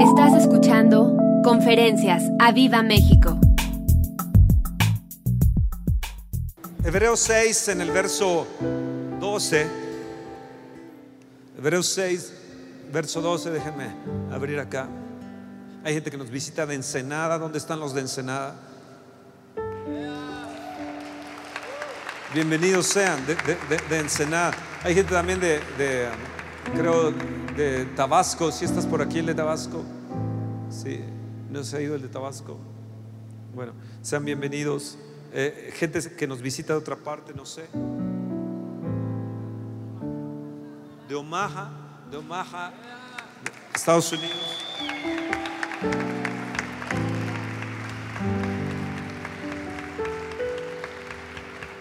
Estás escuchando Conferencias a Viva México. Hebreos 6 en el verso 12. Hebreos 6, verso 12, déjenme abrir acá. Hay gente que nos visita de Ensenada. ¿Dónde están los de Ensenada? Bienvenidos sean de, de- de- Ensenada. Hay gente también de, creo, de Tabasco. Si estás por aquí, el de Tabasco. Sí, no se ha ido el de Tabasco. Bueno, sean bienvenidos. Eh, gente que nos visita de otra parte, no sé. De Omaha, de Omaha, Estados Unidos.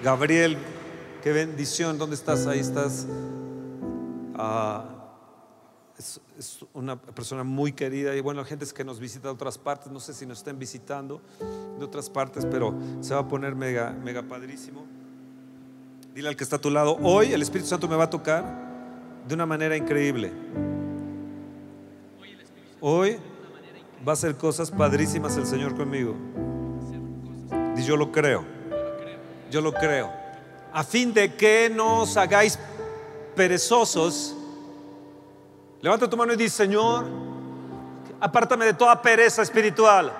Gabriel, qué bendición. ¿Dónde estás? Ahí estás. Ah, es, es una persona muy querida y bueno, gente que nos visita de otras partes, no sé si nos estén visitando de otras partes, pero se va a poner mega, mega padrísimo. Dile al que está a tu lado, hoy el Espíritu Santo me va a tocar de una manera increíble. Hoy va a hacer cosas padrísimas el Señor conmigo. Y yo lo creo. Yo lo creo. A fin de que no os hagáis perezosos. Levanta tu mano y dice, Señor, apártame de toda pereza espiritual.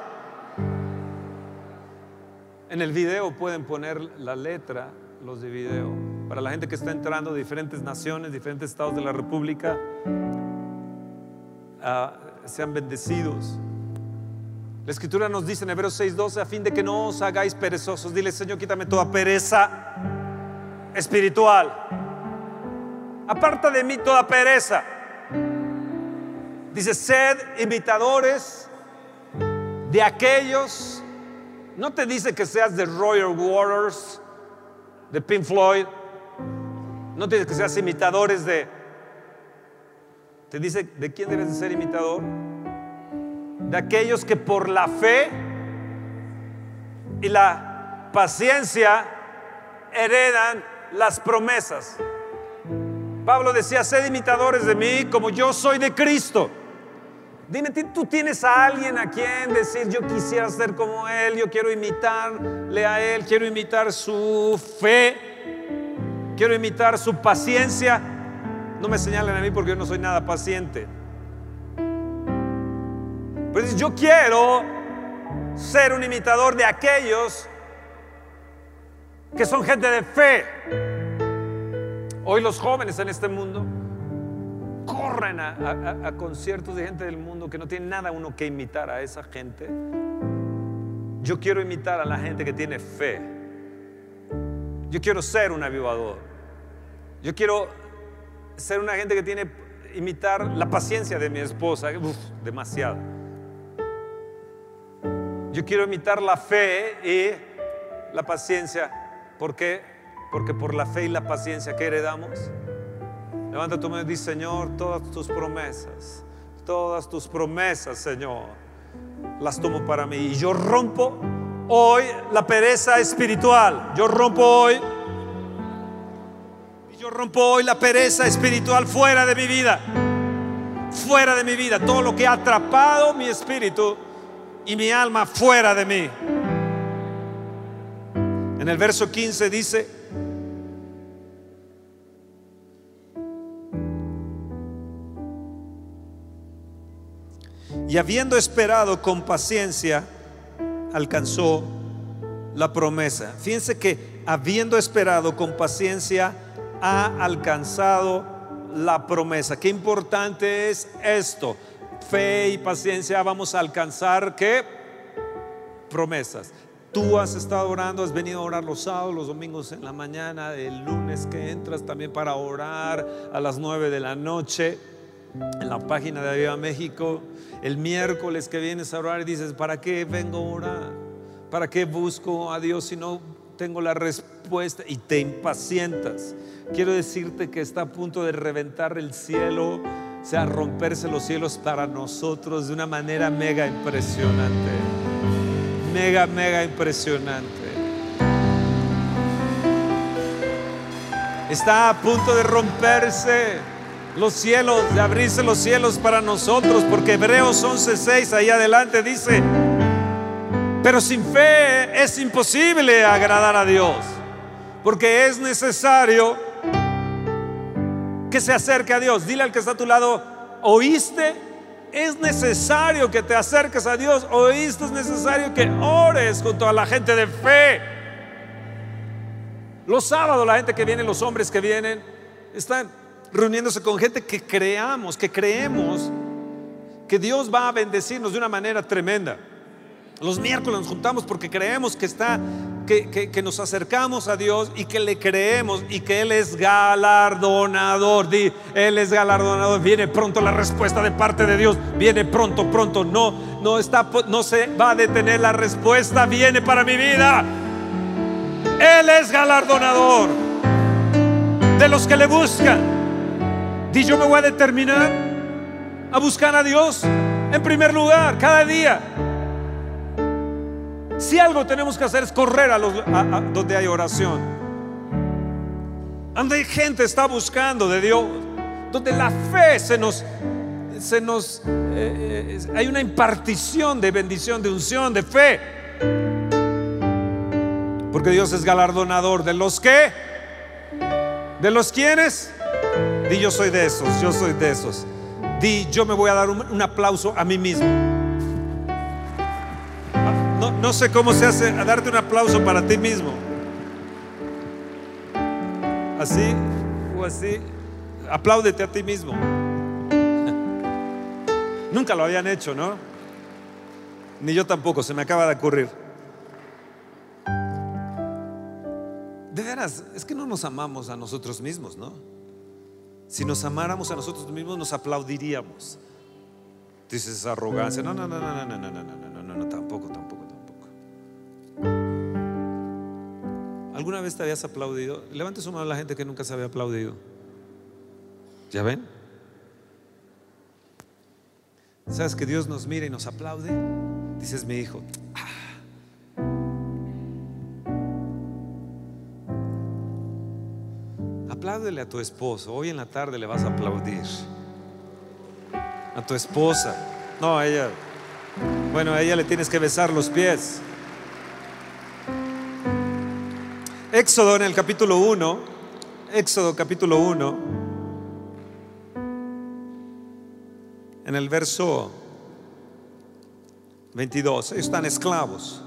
En el video pueden poner la letra, los de video, para la gente que está entrando de diferentes naciones, diferentes estados de la República. ah, sean bendecidos. La escritura nos dice en Hebreos 6:12, a fin de que no os hagáis perezosos, dile, Señor, quítame toda pereza espiritual. Aparta de mí toda pereza. Dice, sed imitadores de aquellos. No te dice que seas de Royal Waters, de Pink Floyd. No te dice que seas imitadores de... Te dice, ¿de quién debes de ser imitador? De aquellos que por la fe y la paciencia heredan las promesas. Pablo decía, sed imitadores de mí como yo soy de Cristo. Dime, ¿tú- ¿tú tienes a alguien a quien decir, yo quisiera ser como Él, yo quiero imitarle a Él, quiero imitar su fe, quiero imitar su paciencia? No me señalen a mí porque yo no soy nada paciente. Pero yo quiero ser un imitador de aquellos que son gente de fe. Hoy los jóvenes en este mundo corren a, conciertos de gente del mundo que no tiene nada uno que imitar a esa gente. Yo quiero imitar a la gente que tiene fe. Yo quiero ser un avivador. Yo quiero ser una gente que tiene imitar la paciencia de mi esposa. Uf, demasiado. Yo quiero imitar la fe y la paciencia. ¿Por qué? Porque por la fe y la paciencia que heredamos. Levanta tu mano y dice, Señor, todas tus promesas, todas tus promesas, Señor, las tomo para mí. Y yo rompo hoy la pereza espiritual. Yo rompo hoy. Y yo rompo hoy la pereza espiritual fuera de mi vida. Fuera de mi vida. Todo lo que ha atrapado mi espíritu y mi alma fuera de mí. En el verso 15 dice, y habiendo esperado con paciencia, alcanzó la promesa. Fíjense que habiendo esperado con paciencia, ha alcanzado la promesa. Qué importante es esto. Fe y paciencia vamos a alcanzar qué? Promesas. Tú has estado orando, has venido a orar los sábados, los domingos en la mañana, el lunes que entras también para orar a las 9 de la noche en la página de Aviva México. El miércoles que vienes a orar y dices, ¿para qué vengo a orar? ¿Para qué busco a Dios si no tengo la respuesta? Y te impacientas. Quiero decirte que está a punto de reventar el cielo, o sea, romperse los cielos para nosotros de una manera mega impresionante. Mega, mega impresionante. Está a punto de romperse los cielos, de abrirse los cielos para nosotros, porque Hebreos 11:6 ahí adelante dice, pero sin fe es imposible agradar a Dios, porque es necesario que se acerque a Dios. Dile al que está a tu lado, ¿oíste? Es necesario que te acerques a Dios. ¿Oíste? Es necesario que ores junto a la gente de fe. Los sábados la gente que viene, los hombres que vienen, están reuniéndose con gente que creamos, que creemos que Dios va a bendecirnos de una manera tremenda. Los miércoles nos juntamos porque creemos que está, que, que, nos acercamos a Dios y que le creemos y que Él es galardonador. Él es galardonador. Viene pronto la respuesta de parte de Dios. Viene pronto, pronto. No, no está, no se va a detener la respuesta. Viene para mi vida. Él es galardonador de los que le buscan. Y yo me voy a determinar a buscar a Dios en primer lugar, cada día. Si algo tenemos que hacer es correr a, los, donde hay oración. Donde hay gente está buscando de Dios, donde la fe se nos, se nos, eh, eh, hay una impartición de bendición, de unción, de fe. Porque Dios es galardonador de los que, de los quienes Di yo soy de esos, yo soy de esos. Di yo me voy a dar un, aplauso a mí mismo. No, no sé cómo se hace a darte un aplauso para ti mismo. Así o así. Apláudete a ti mismo. Nunca lo habían hecho, ¿no? Ni yo tampoco, se me acaba de ocurrir. De veras, es que no nos amamos a nosotros mismos, ¿no? Si nos amáramos a nosotros mismos, nos aplaudiríamos. Dices arrogancia. No, no, no, no, no, no, no, no, no, no, no, tampoco, tampoco, tampoco. ¿Alguna vez te habías aplaudido? Levante su mano a la gente que nunca se había aplaudido. ¿Ya ven? ¿Sabes que Dios nos mira y nos aplaude? Dices, mi hijo, apláudele a tu esposo. Hoy en la tarde le vas a aplaudir. A tu esposa. No, a ella. Bueno, a ella le tienes que besar los pies. Éxodo en el capítulo 1. Éxodo capítulo 1. En el verso 22. Ellos están esclavos.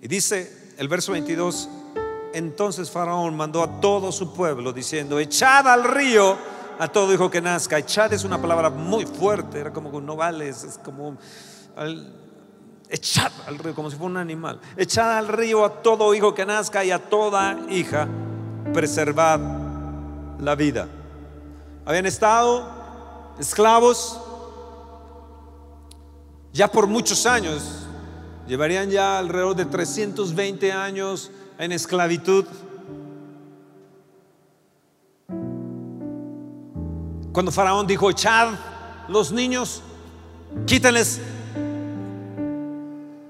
Y dice el verso 22 entonces Faraón mandó a todo su pueblo diciendo, echad al río a todo hijo que nazca. Echad es una palabra muy fuerte, era como no vale, es como echad al río como si fuera un animal. Echad al río a todo hijo que nazca y a toda hija, preservad la vida. Habían estado esclavos ya por muchos años, llevarían ya alrededor de 320 años en esclavitud. Cuando Faraón dijo, echad los niños, quítenles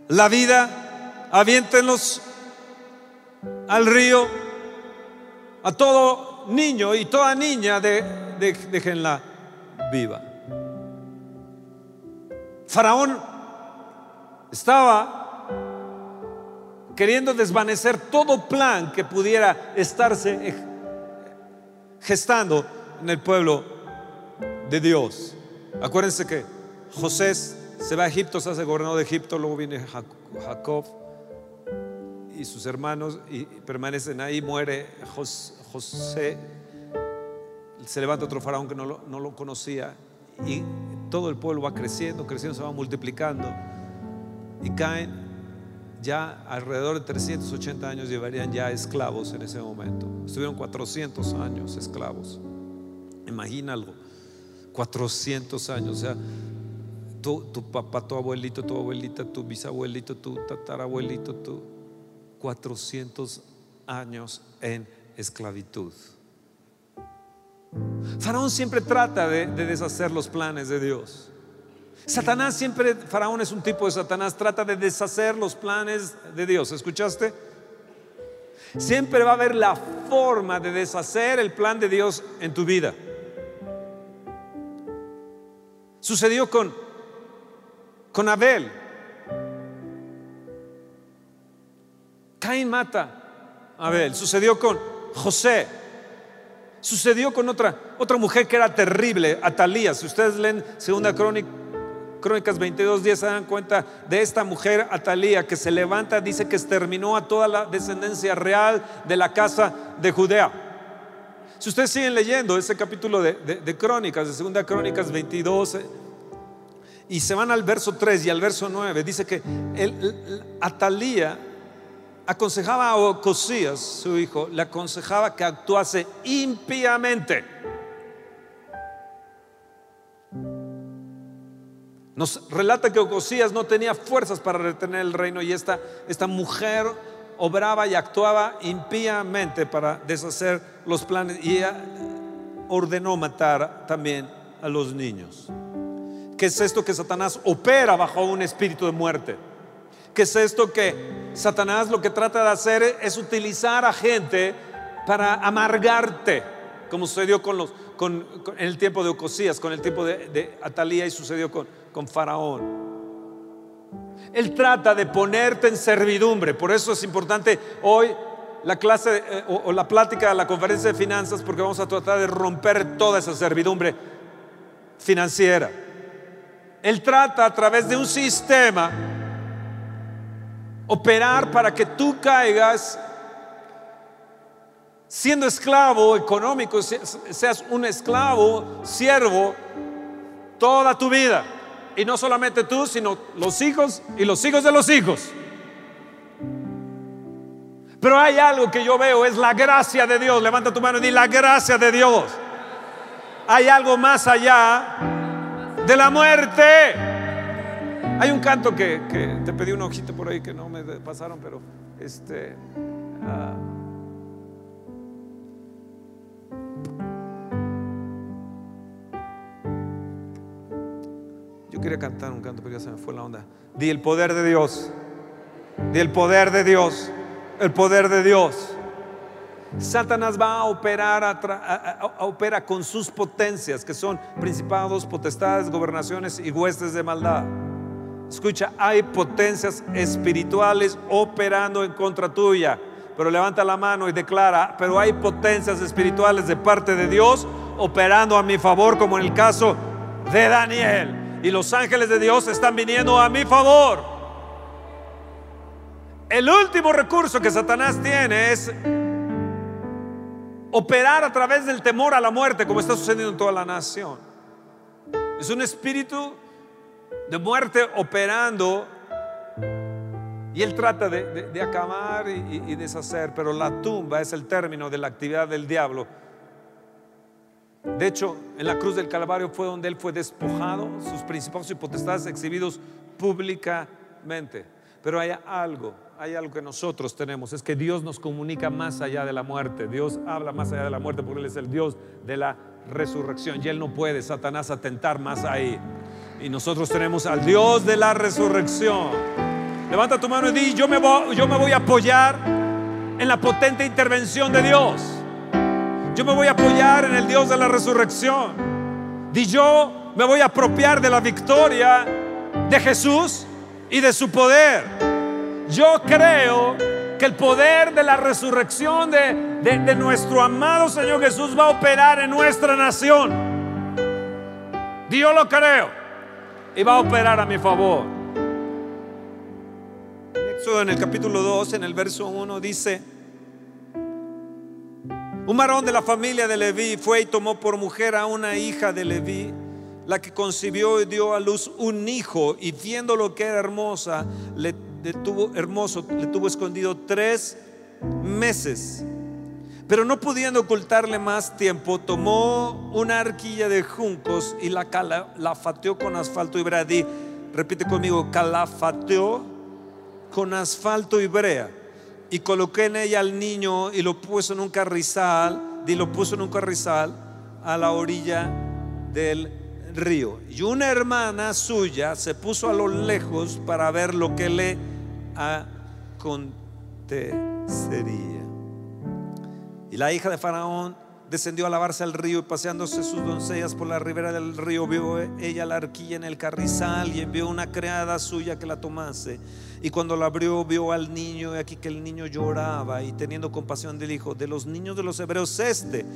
la vida, aviéntenlos al río, a todo niño y toda niña, de, déjenla viva. Faraón estaba queriendo desvanecer todo plan que pudiera estarse gestando en el pueblo de Dios. Acuérdense que José se va a Egipto, se hace gobernador de Egipto, luego viene Jacob y sus hermanos y permanecen ahí, muere José, se levanta otro faraón que no lo, no lo conocía y todo el pueblo va creciendo, creciendo, se va multiplicando y caen ya alrededor de 380 años llevarían ya esclavos en ese momento. Estuvieron 400 años esclavos. Imagina algo, 400 años, o sea, tu, tu, papá, tu abuelito, tu abuelita, tu bisabuelito, tu tatarabuelito, tu 400 años en esclavitud. Faraón siempre trata de deshacer los planes de Dios. Satanás siempre, Faraón es un tipo de Satanás, trata de deshacer los planes de Dios. ¿Escuchaste? Siempre va a haber la forma de deshacer el plan de Dios en tu vida. Sucedió con, con Abel. Caín mata a Abel. Sucedió con José. Sucedió con otra, otra mujer que era terrible, Atalía. Si ustedes leen Segunda Crónica, Crónicas 22, 10 se dan cuenta de esta mujer Atalía que se levanta, dice que exterminó a toda la descendencia real de la casa de Judea. Si ustedes siguen leyendo ese capítulo de, Crónicas, de Segunda Crónicas 22, y se van al verso 3 y al verso 9, dice que el, Atalía aconsejaba a Ocosías, su hijo, le aconsejaba que actuase impíamente. Nos relata que Ocosías no tenía fuerzas para retener el reino y esta, esta mujer obraba y actuaba impíamente para deshacer los planes y ella ordenó matar también a los niños. ¿Qué es esto que Satanás opera bajo un espíritu de muerte? ¿Qué es esto que Satanás lo que trata de hacer es utilizar a gente para amargarte, como sucedió con los, con, en el tiempo de Ocosías, con el tiempo de, Atalía y sucedió con, con Faraón? Él trata de ponerte en servidumbre, por eso es importante hoy la clase eh, o, o, la plática de la conferencia de finanzas, porque vamos a tratar de romper toda esa servidumbre financiera. Él trata a través de un sistema operar para que tú caigas siendo esclavo económico, seas un esclavo, siervo, toda tu vida. Y no solamente tú, sino los hijos y los hijos de los hijos. Pero hay algo que yo veo, es la gracia de Dios. Levanta tu mano y di la gracia de Dios. Hay algo más allá de la muerte. Hay un canto que, te pedí un ojito por ahí que no me pasaron, pero este. Ah, quería cantar un canto, pero ya se me fue la onda. Di el poder de Dios. Di el poder de Dios. El poder de Dios. Satanás va a operar, a, opera con sus potencias, que son principados, potestades, gobernaciones y huestes de maldad. Escucha, hay potencias espirituales operando en contra tuya. Pero levanta la mano y declara, pero hay potencias espirituales de parte de Dios operando a mi favor, como en el caso de Daniel. Y los ángeles de Dios están viniendo a mi favor. El último recurso que Satanás tiene es operar a través del temor a la muerte, como está sucediendo en toda la nación. Es un espíritu de muerte operando. Y él trata de, acabar y, deshacer, pero la tumba es el término de la actividad del diablo. De hecho, en la cruz del Calvario fue donde él fue despojado, sus principados y potestades exhibidos públicamente. Pero hay algo, hay algo que nosotros tenemos, es que Dios nos comunica más allá de la muerte. Dios habla más allá de la muerte porque Él es el Dios de la resurrección y Él no puede, Satanás, atentar más ahí. Y nosotros tenemos al Dios de la resurrección. Levanta tu mano y di, yo me voy, yo me voy a apoyar en la potente intervención de Dios. Yo me voy a apoyar en el Dios de la resurrección. Di yo me voy a apropiar de la victoria de Jesús y de su poder. Yo creo que el poder de la resurrección de, de, nuestro amado Señor Jesús va a operar en nuestra nación. Dios lo creo y va a operar a mi favor. En el capítulo 2, en el verso 1, dice, un varón de la familia de Leví fue y tomó por mujer a una hija de Leví, la que concibió y dio a luz un hijo, y viendo lo que era hermosa, le, tuvo hermoso, le tuvo escondido tres meses. Pero no pudiendo ocultarle más tiempo, tomó una arquilla de juncos y la calafateó con asfalto y brea. repite conmigo, calafateó con asfalto y brea. Y coloqué en ella al niño y lo puso en un carrizal, y lo puso en un carrizal a la orilla del río. Y una hermana suya se puso a lo lejos para ver lo que le acontecería. Y la hija de Faraón descendió a lavarse al río y paseándose sus doncellas por la ribera del río, vio ella la arquilla en el carrizal y envió una criada suya que la tomase. Y cuando la abrió, vio al niño y aquí que el niño lloraba y teniendo compasión del hijo, de los niños de los hebreos, este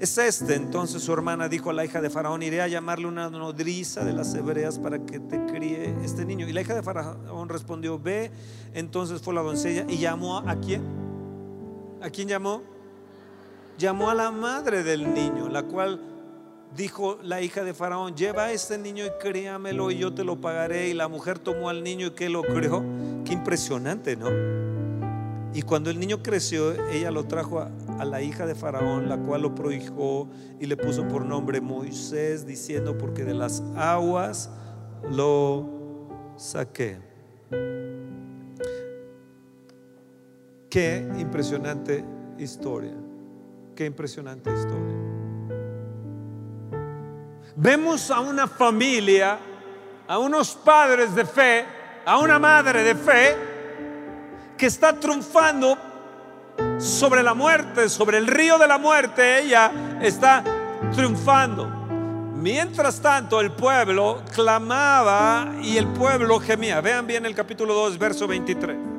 es este. Entonces su hermana dijo a la hija de Faraón, iré a llamarle una nodriza de las hebreas para que te críe este niño. Y la hija de Faraón respondió, ve. Entonces fue la doncella y llamó a, quién? ¿A quién llamó? Llamó a la madre del niño, la cual dijo la hija de Faraón, lleva a este niño y críamelo y yo te lo pagaré. Y la mujer tomó al niño y que lo crió. Qué impresionante, ¿no? Y cuando el niño creció, ella lo trajo a, la hija de Faraón, la cual lo prohijó y le puso por nombre Moisés, diciendo, porque de las aguas lo saqué. Qué impresionante historia, qué impresionante historia. Vemos a una familia, a unos padres de fe, a una madre de fe, que está triunfando sobre la muerte, sobre el río de la muerte, ella está triunfando. Mientras tanto, el pueblo clamaba y el pueblo gemía. Vean bien el capítulo 2, verso 23.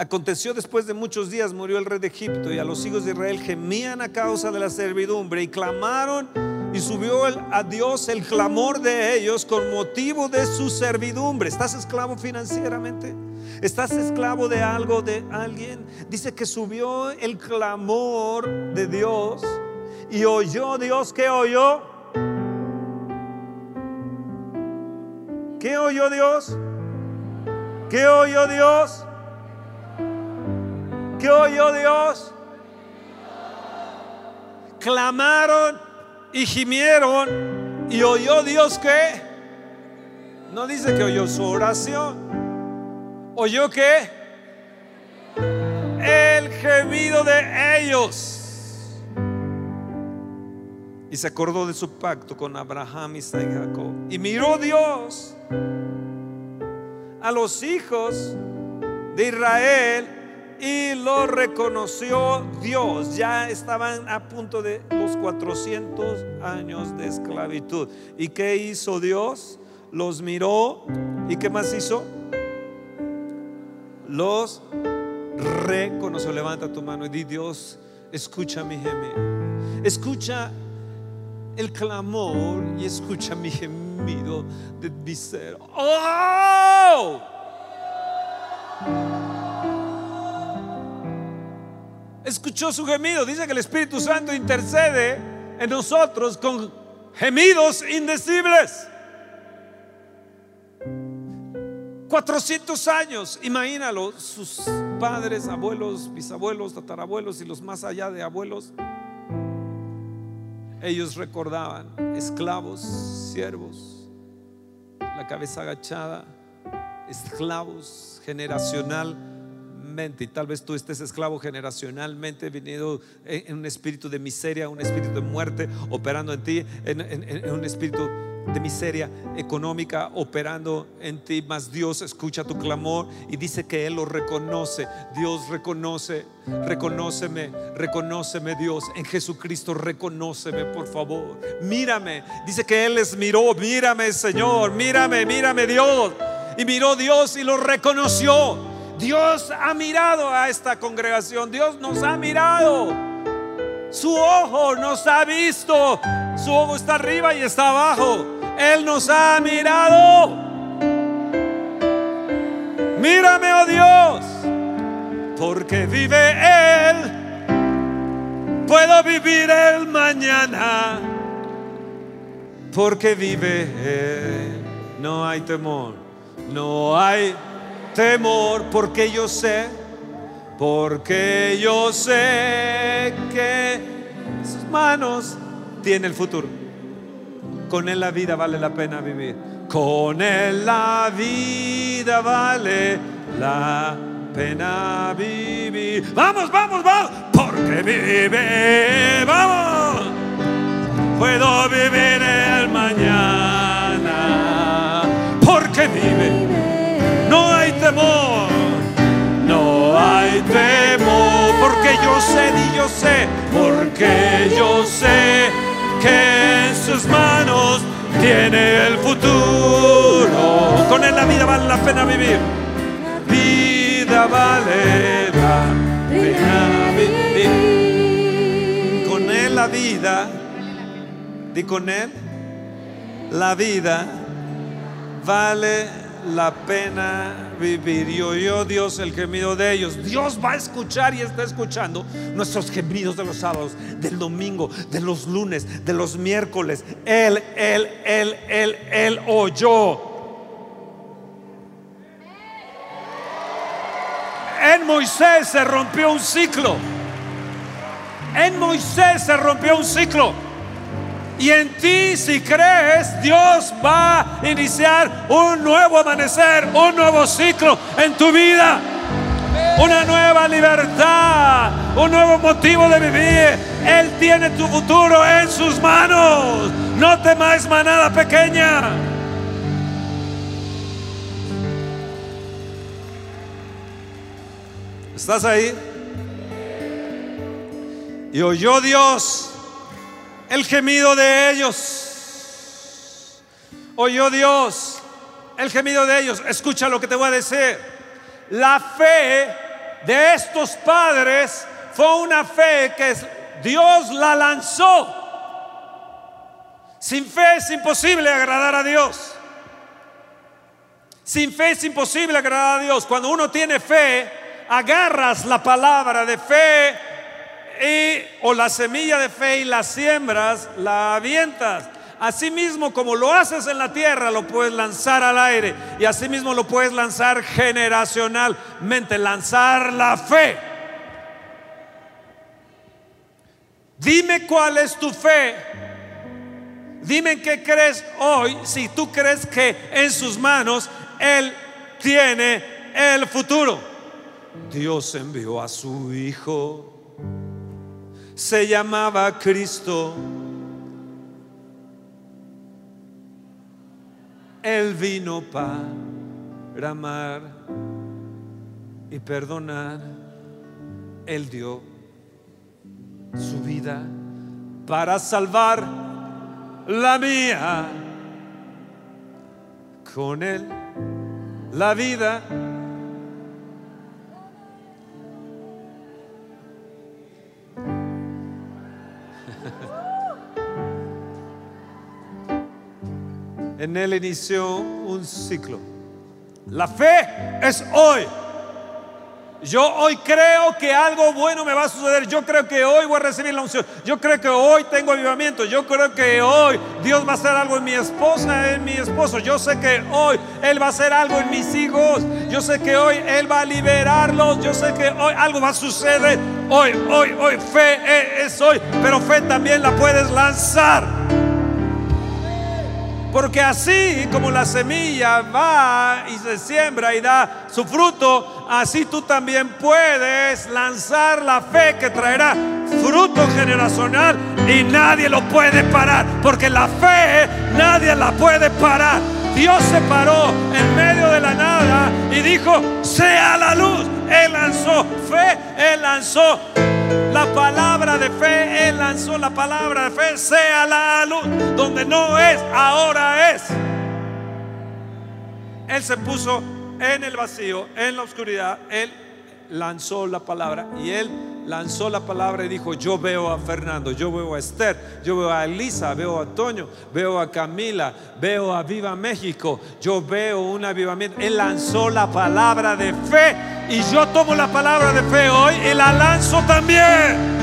Aconteció después de muchos días murió el rey de Egipto y a los hijos de Israel gemían a causa de la servidumbre y clamaron y subió a Dios el clamor de ellos con motivo de su servidumbre. ¿Estás esclavo financieramente? ¿Estás esclavo de algo, de alguien? Dice que subió el clamor de Dios y oyó Dios. ¿Qué oyó? ¿Qué oyó Dios? ¿Qué oyó Dios? ¿Qué oyó Dios? Clamaron y gimieron y oyó Dios que no dice que oyó su oración, oyó que el gemido de ellos. Y se acordó de su pacto con Abraham, Isaac y Jacob. Y miró Dios a los hijos de Israel y lo reconoció Dios. Ya estaban a punto de los 400 años de esclavitud. ¿Y qué hizo Dios? Los miró. ¿Y qué más hizo? Los reconoció. Levanta tu mano y di Dios, escucha mi gemido. Escucha el clamor y escucha mi gemido de mi ser. ¡Oh! Escuchó su gemido. Dice que el Espíritu Santo intercede en nosotros con gemidos indecibles. 400 años, imagínalo, sus padres, abuelos, bisabuelos, tatarabuelos y los más allá de abuelos, ellos recordaban, esclavos, siervos, la cabeza agachada, esclavos generacional y tal vez tú estés esclavo generacionalmente, venido en, un espíritu de miseria, un espíritu de muerte operando en ti, en, un espíritu de miseria económica operando en ti, mas Dios escucha tu clamor y dice que Él lo reconoce. Dios reconoce, reconóceme, reconóceme Dios. En Jesucristo reconóceme, por favor. Mírame. Dice que Él les miró, mírame Señor, mírame, mírame Dios. Y miró Dios y lo reconoció. Dios ha mirado a esta congregación, Dios nos ha mirado. Su ojo nos ha visto, su ojo está arriba y está abajo. Él nos ha mirado. Mírame, oh Dios, porque vive Él. Puedo vivir el mañana, porque vive Él. No hay temor, no hay temor, porque yo sé, porque yo sé que sus manos tiene el futuro. Con él la vida vale la pena vivir. Con él la vida vale la pena vivir. Vamos, vamos, vamos, porque vive, vamos. Puedo vivir el mañana, porque vive no hay temor, porque yo sé y yo sé, porque yo sé que en sus manos tiene el futuro. Con él la vida vale la pena vivir. Vida vale la pena vivir. Con él la vida. Di con él. La vida vale la pena vivir. Y oyó Dios el gemido de ellos. Dios va a escuchar y está escuchando nuestros gemidos de los sábados, del domingo, de los lunes, de los miércoles. Él, él, él, él, él oyó. En Moisés se rompió un ciclo. En Moisés se rompió un ciclo. Y en ti, si crees, Dios va a iniciar un nuevo amanecer, un nuevo ciclo en tu vida. Una nueva libertad, un nuevo motivo de vivir. Él tiene tu futuro en sus manos. No temáis manada pequeña. ¿Estás ahí? Y oyó Dios el gemido de ellos. Oyó Dios el gemido de ellos. Escucha lo que te voy a decir. La fe de estos padres fue una fe que Dios la lanzó. Sin fe es imposible agradar a Dios. Sin fe es imposible agradar a Dios. Cuando uno tiene fe, agarras la palabra de fe o la semilla de fe y la siembras, la avientas. Asimismo, como lo haces en la tierra, lo puedes lanzar al aire. Y asimismo lo puedes lanzar generacionalmente, lanzar la fe. Dime cuál es tu fe. Dime en qué crees hoy si tú crees que en sus manos Él tiene el futuro. Dios envió a su Hijo se llamaba Cristo. Él vino para amar y perdonar. Él dio su vida para salvar la mía. Con Él la vida en él inició un ciclo. La fe es hoy. Yo hoy creo que algo bueno me va a suceder. Yo creo que hoy voy a recibir la unción. Yo creo que hoy tengo avivamiento. Yo creo que hoy Dios va a hacer algo en mi esposa, en mi esposo. Yo sé que hoy Él va a hacer algo en mis hijos. Yo sé que hoy Él va a liberarlos. Yo sé que hoy algo va a suceder. Hoy, hoy, hoy. Fe es hoy. Pero fe también la puedes lanzar. Porque así como la semilla va y se siembra y da su fruto, así tú también puedes lanzar la fe que traerá fruto generacional y nadie lo puede parar. Porque la fe nadie la puede parar. Dios se paró en medio de la nada y dijo, sea la luz. Él lanzó fe, él lanzó la palabra de fe, Él lanzó la palabra de fe, sea la luz, donde no es, ahora es. Él se puso en el vacío, en la oscuridad, Él lanzó la palabra y Él lanzó la palabra y dijo, yo veo a Fernando, yo veo a Esther, yo veo a Elisa, veo a Toño, veo a Camila, veo a Viva México, yo veo un avivamiento. Él lanzó la palabra de fe y yo tomo la palabra de fe hoy y la lanzo también.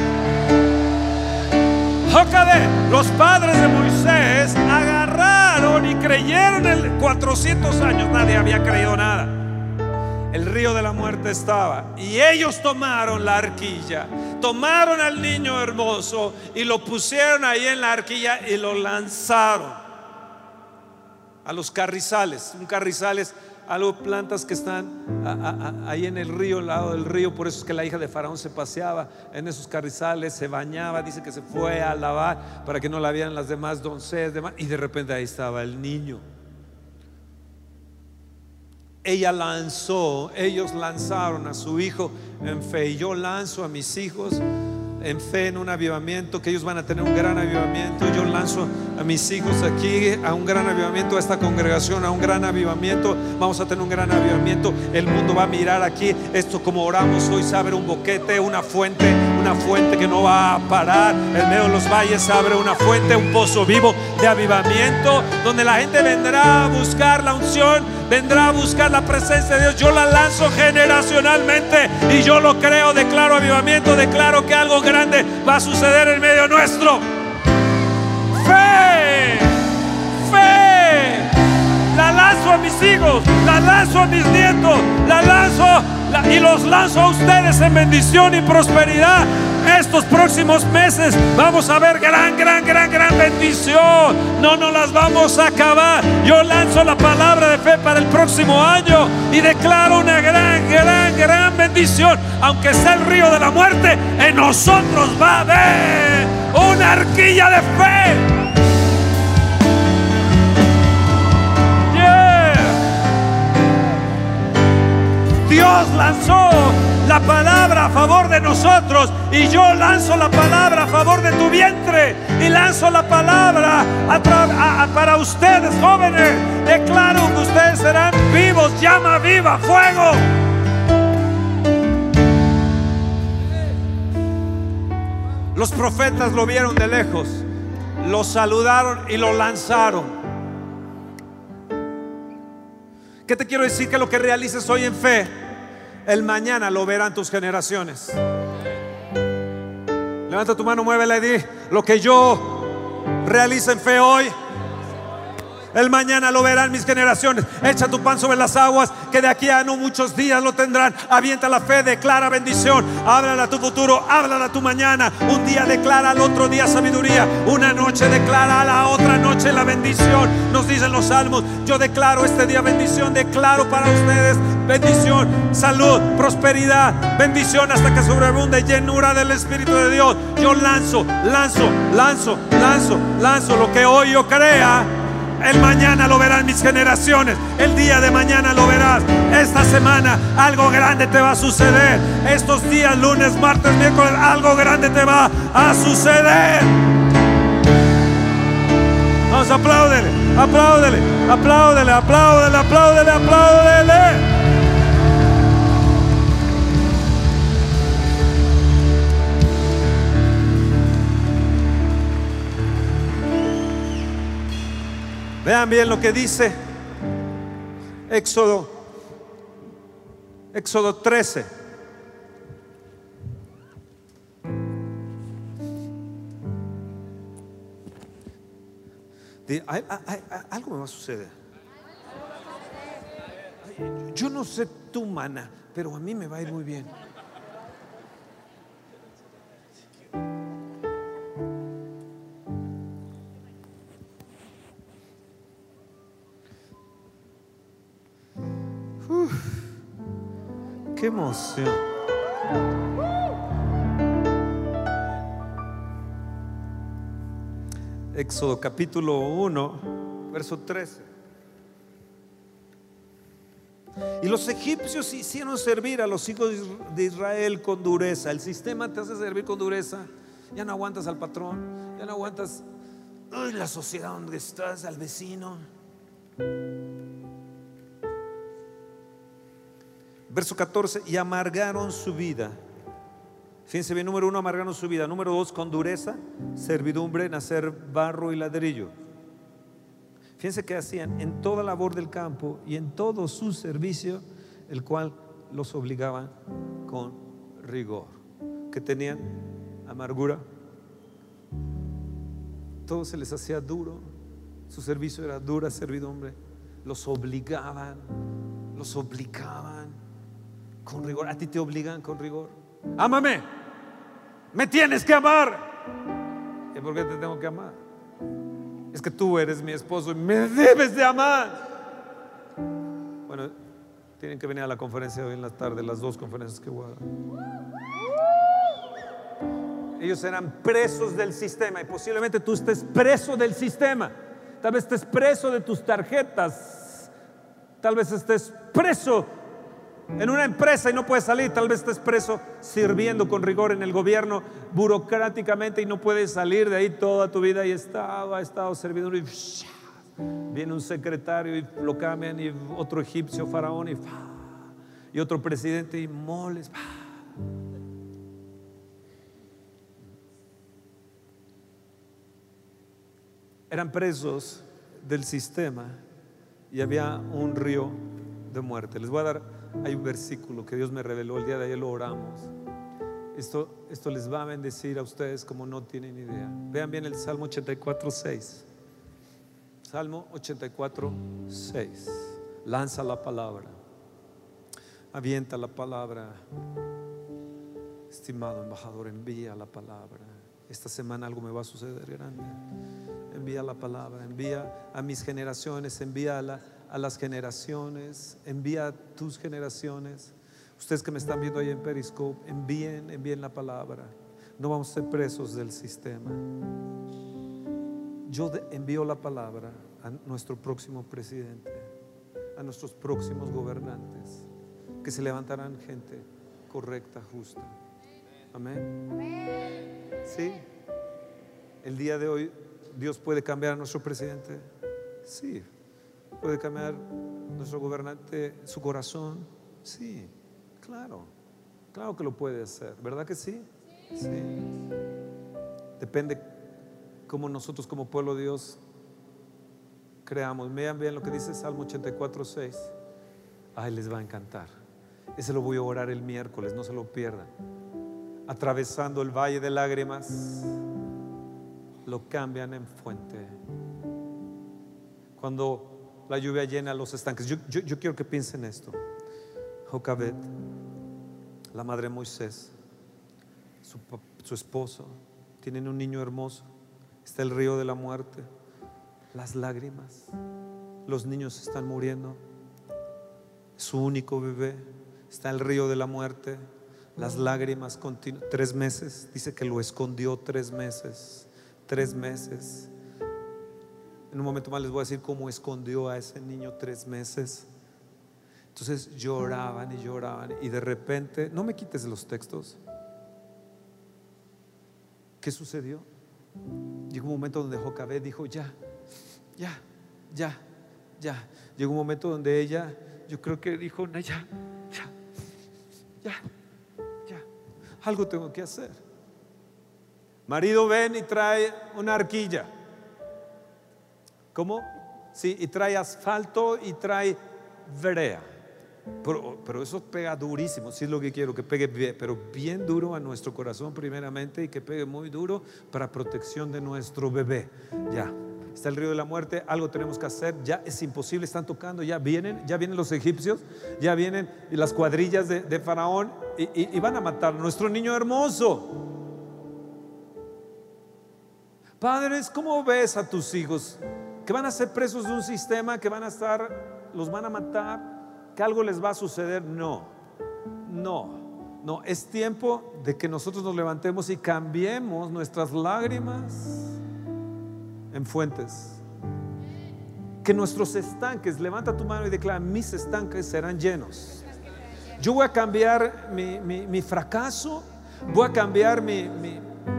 Los padres de Moisés agarraron y creyeron en 400 años, nadie había creído nada el río de la muerte estaba. Y ellos tomaron la arquilla, tomaron al niño hermoso y lo pusieron ahí en la arquilla y lo lanzaron a los carrizales. Un carrizal es algo, plantas que están ahí en el río, al lado del río. Por eso es que la hija de Faraón se paseaba en esos carrizales, se bañaba, dice que se fue a lavar para que no la vieran las demás doncellas. Y de repente ahí estaba el niño ella lanzó, ellos lanzaron a su hijo en fe. Y yo lanzo a mis hijos en fe en un avivamiento, que ellos van a tener un gran avivamiento. Yo lanzo a mis hijos aquí a un gran avivamiento, a esta congregación, a un gran avivamiento. Vamos a tener un gran avivamiento. El mundo va a mirar aquí esto como oramos hoy, se abre un boquete, una fuente, una fuente que no va a parar. En medio de los valles abre una fuente, un pozo vivo de avivamiento, donde la gente vendrá a buscar la unción vendrá a buscar la presencia de Dios. Yo la lanzo generacionalmente y yo lo creo, declaro avivamiento, declaro que algo grande va a suceder en medio nuestro. Fe, a mis hijos, la lanzo a mis nietos, la lanzo y los lanzo a ustedes en bendición y prosperidad estos próximos meses vamos a ver gran, gran, gran, gran bendición. No nos las vamos a acabar. Yo lanzo la palabra de fe para el próximo año y declaro una gran, gran, gran bendición. Aunque sea el río de la muerte, en nosotros va a haber una arquilla de fe. Dios lanzó la palabra a favor de nosotros y yo lanzo la palabra a favor de tu vientre y lanzo la palabra para ustedes jóvenes. Declaro que ustedes serán vivos, llama viva, fuego. Los profetas lo vieron de lejos, lo saludaron y lo lanzaron. ¿Qué te quiero decir? Que lo que realices hoy en fe el mañana lo verán tus generaciones. Levanta tu mano, muévela y di, lo que yo realice en fe hoy, el mañana lo verán mis generaciones. Echa tu pan sobre las aguas, que de aquí a no muchos días lo tendrán. Avienta la fe, declara bendición. Háblala a tu futuro, háblala a tu mañana. Un día declara al otro día sabiduría. Una noche declara a la otra noche la bendición. Nos dicen los salmos. Yo declaro este día bendición. Declaro para ustedes bendición, salud, prosperidad, bendición hasta que sobreabunde llenura del Espíritu de Dios. Yo lanzo, lanzo, lanzo, lanzo, lanzo lo que hoy yo crea el mañana lo verán mis generaciones. El día de mañana lo verás. Esta semana algo grande te va a suceder. Estos días, lunes, martes, miércoles, algo grande te va a suceder. Vamos, apláudele, apláudele, apláudele, apláudele, apláudele, apláudele. Vean bien lo que dice Éxodo, Éxodo 13. algo me va a suceder. Yo no sé tu mana, pero a mí me va a ir muy bien. Qué emoción. Éxodo capítulo 1, verso 13. Y los egipcios hicieron servir a los hijos de Israel con dureza. El sistema te hace servir con dureza. Ya no aguantas al patrón, ya no aguantas la sociedad donde estás, al vecino. Verso 14, y amargaron su vida. Fíjense bien, número uno, amargaron su vida. Número dos, con dureza, servidumbre en hacer barro y ladrillo. Fíjense que hacían en toda labor del campo y en todo su servicio, el cual los obligaban con rigor. Que tenían amargura. Todo se les hacía duro. Su servicio era dura servidumbre. Los obligaban, los obligaban con rigor. A ti te obligan con rigor. Ámame. Me tienes que amar. ¿Y por qué te tengo que amar? Es que tú eres mi esposo y me debes de amar. Bueno, tienen que venir a la conferencia hoy en la tarde, las dos conferencias que voy a dar. Ellos eran presos del sistema y posiblemente tú estés preso del sistema. Tal vez estés preso de tus tarjetas. Tal vez estés preso en una empresa y no puedes salir, tal vez estés preso sirviendo con rigor en el gobierno burocráticamente y no puedes salir de ahí toda tu vida y estaba, ha estado servidor y viene un secretario y lo cambian y otro egipcio faraón y, y otro presidente y moles. Eran presos del sistema y había un río de muerte. Les voy a dar, hay un versículo que Dios me reveló el día de ayer, lo oramos. Esto, esto les va a bendecir a ustedes como no tienen idea. Vean bien el Salmo 84, 6. Salmo 84, 6. Lanza la palabra. Avienta la palabra. Estimado embajador, envía la palabra. Esta semana algo me va a suceder grande envía la palabra, envía a mis generaciones, envía a, las generaciones, envía a tus generaciones. Ustedes que me están viendo ahí en Periscope, envíen, envíen la palabra. No vamos a ser presos del sistema. Yo envío la palabra a nuestro próximo presidente, a nuestros próximos gobernantes, que se levantarán gente correcta, justa. Amén. Sí. El día de hoy Dios puede cambiar a nuestro presidente. Sí. Puede cambiar nuestro gobernante, su corazón. Sí, claro. Claro que lo puede hacer. ¿Verdad que sí? Sí. Depende cómo nosotros como pueblo de Dios creamos. Vean bien lo que dice Salmo 84, 6. Ay, les va a encantar. Ese lo voy a orar el miércoles, no se lo pierdan. Atravesando el valle de lágrimas lo cambian en fuente. Cuando la lluvia llena los estanques. Yo, quiero que piensen esto. Jocabet, la madre de Moisés, su, su esposo, tienen un niño hermoso. Está el río de la muerte, las lágrimas. Los niños están muriendo. Su único bebé está el río de la muerte. Las lágrimas continuas. Tres meses. Dice que lo escondió tres meses tres meses. En un momento más les voy a decir cómo escondió a ese niño tres meses. Entonces lloraban y lloraban y de repente, no me quites los textos. ¿Qué sucedió? Llegó un momento donde Jocabé dijo, ya, ya, ya, ya. Llegó un momento donde ella, yo creo que dijo, ya, ya, ya, ya. Algo tengo que hacer. Marido ven y trae una arquilla. ¿Cómo? Sí, y trae asfalto y trae verea. Pero, eso pega durísimo, si es lo que quiero, que pegue bien, pero bien duro a nuestro corazón primeramente y que pegue muy duro para protección de nuestro bebé. Ya, está el río de la muerte, algo tenemos que hacer, ya es imposible, están tocando, ya vienen, ya vienen los egipcios, ya vienen las cuadrillas de, Faraón y, y van a matar a nuestro niño hermoso. Padres, ¿cómo ves a tus hijos? Que van a ser presos de un sistema, que van a estar, los van a matar, que algo les va a suceder. No, no, no. Es tiempo de que nosotros nos levantemos y cambiemos nuestras lágrimas en fuentes. Que nuestros estanques, levanta tu mano y declara, mis estanques serán llenos. Yo voy a cambiar mi, fracaso, voy a cambiar mi,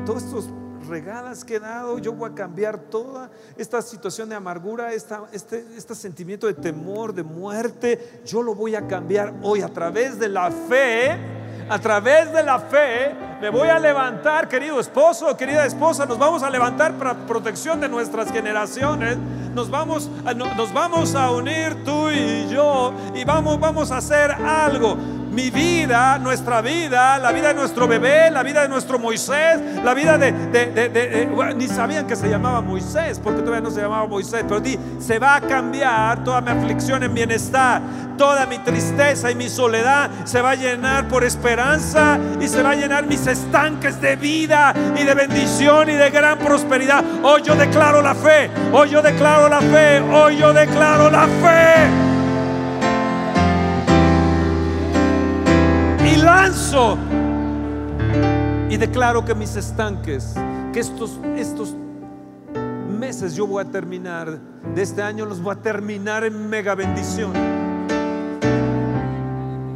todos estos regadas que he dado, yo voy a cambiar toda esta situación de amargura, esta, este, este sentimiento de temor, de muerte, yo lo voy a cambiar hoy a través de la fe, a través de la fe, me voy a levantar, querido esposo, querida esposa, nos vamos a levantar para protección de nuestras generaciones, nos vamos, nos vamos a unir tú y yo y vamos, vamos a hacer algo mi vida, nuestra vida, la vida de nuestro bebé, la vida de nuestro Moisés, la vida de... ni sabían que se llamaba Moisés, porque todavía no se llamaba Moisés, pero di, se va a cambiar toda mi aflicción en bienestar, toda mi tristeza y mi soledad se va a llenar por esperanza y se va a llenar mis estanques de vida y de bendición y de gran prosperidad. Hoy yo declaro la fe, hoy yo declaro la fe, hoy yo declaro la fe. Y declaro que mis estanques, que estos, estos meses yo voy a terminar, de este año los voy a terminar en mega bendición.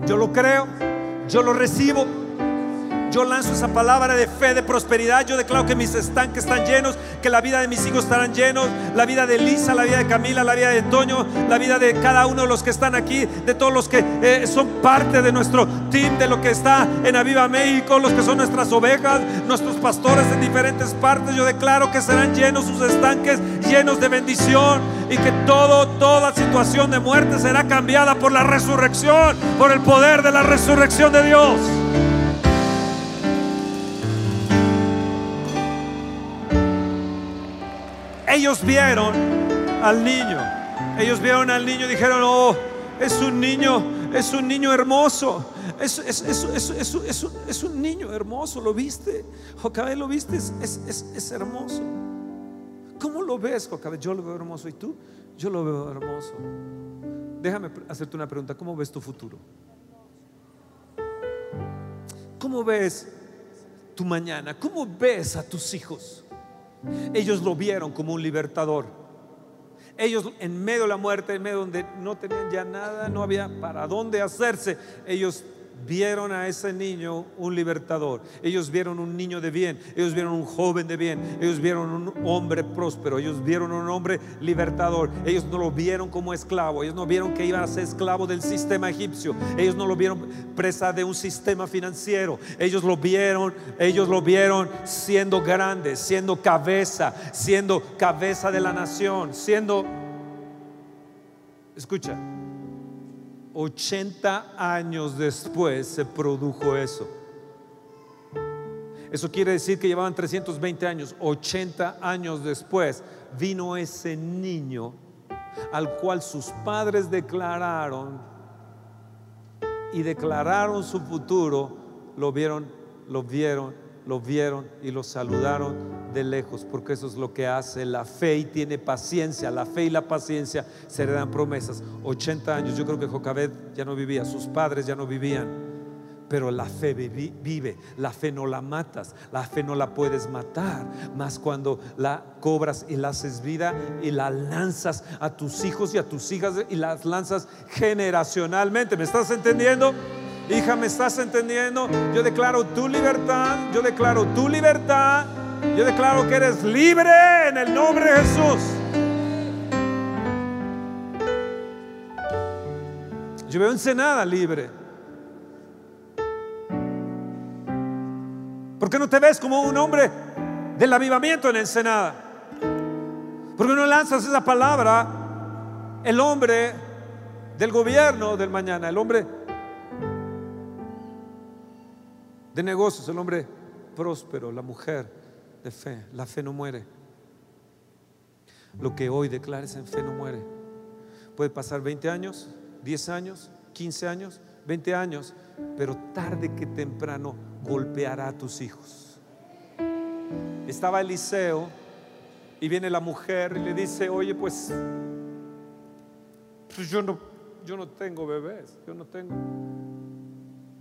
Yo lo creo, yo lo recibo. Yo lanzo esa palabra de fe, de prosperidad. Yo declaro que mis estanques están llenos, que la vida de mis hijos estarán llenos, la vida de Lisa, la vida de Camila, la vida de Toño, la vida de cada uno de los que están aquí, de todos los que eh, son parte de nuestro team, de lo que está en Aviva México, los que son nuestras ovejas, nuestros pastores en diferentes partes. Yo declaro que serán llenos sus estanques, llenos de bendición y que todo, toda situación de muerte será cambiada por la resurrección, por el poder de la resurrección de Dios. Ellos vieron al niño. Ellos vieron al niño y dijeron, oh, es un niño, es un niño hermoso. Es, es, un niño hermoso, ¿lo viste? Jocabé, ¿lo viste? Es, hermoso. ¿Cómo lo ves, Jocabé? Yo lo veo hermoso. ¿Y tú? Yo lo veo hermoso. Déjame hacerte una pregunta. ¿Cómo ves tu futuro? ¿Cómo ves tu mañana? ¿Cómo ves a tus hijos? Ellos lo vieron como un libertador. Ellos en medio de la muerte, en medio donde no tenían ya nada, no había para dónde hacerse, ellos vieron a ese niño un libertador. Ellos vieron un niño de bien, ellos vieron un joven de bien, ellos vieron un hombre próspero, ellos vieron un hombre libertador. Ellos no lo vieron como esclavo, ellos no vieron que iba a ser esclavo del sistema egipcio, ellos no lo vieron presa de un sistema financiero, ellos lo vieron, ellos lo vieron siendo grande, siendo cabeza, siendo cabeza de la nación, siendo Escucha, 80 años después se produjo eso. Eso quiere decir que llevaban 320 años. 80 años después vino ese niño al cual sus padres declararon y declararon su futuro. Lo vieron, lo vieron, lo vieron y lo saludaron de lejos, porque eso es lo que hace la fe y tiene paciencia. La fe y la paciencia se le dan promesas. 80 años, yo creo que Jocabed ya no vivía, sus padres ya no vivían. Pero la fe vive, la fe no la matas, la fe no la puedes matar, más cuando la cobras y la haces vida y la lanzas a tus hijos y a tus hijas y las lanzas generacionalmente. ¿Me estás entendiendo? Hija, ¿me estás entendiendo? Yo declaro tu libertad, yo declaro tu libertad yo declaro que eres libre en el nombre de Jesús. Yo veo Ensenada libre. ¿Por qué no te ves como un hombre del avivamiento en Ensenada? ¿Por qué no lanzas esa palabra? El hombre del gobierno del mañana, el hombre de negocios, el hombre próspero, la mujer de fe. La fe no muere. Lo que hoy declares en fe no muere. Puede pasar 20 años, 10 años, 15 años, 20 años, pero tarde que temprano golpeará a tus hijos. Estaba Eliseo y viene la mujer y le dice, oye, pues, pues yo, no, yo no tengo bebés, yo no tengo.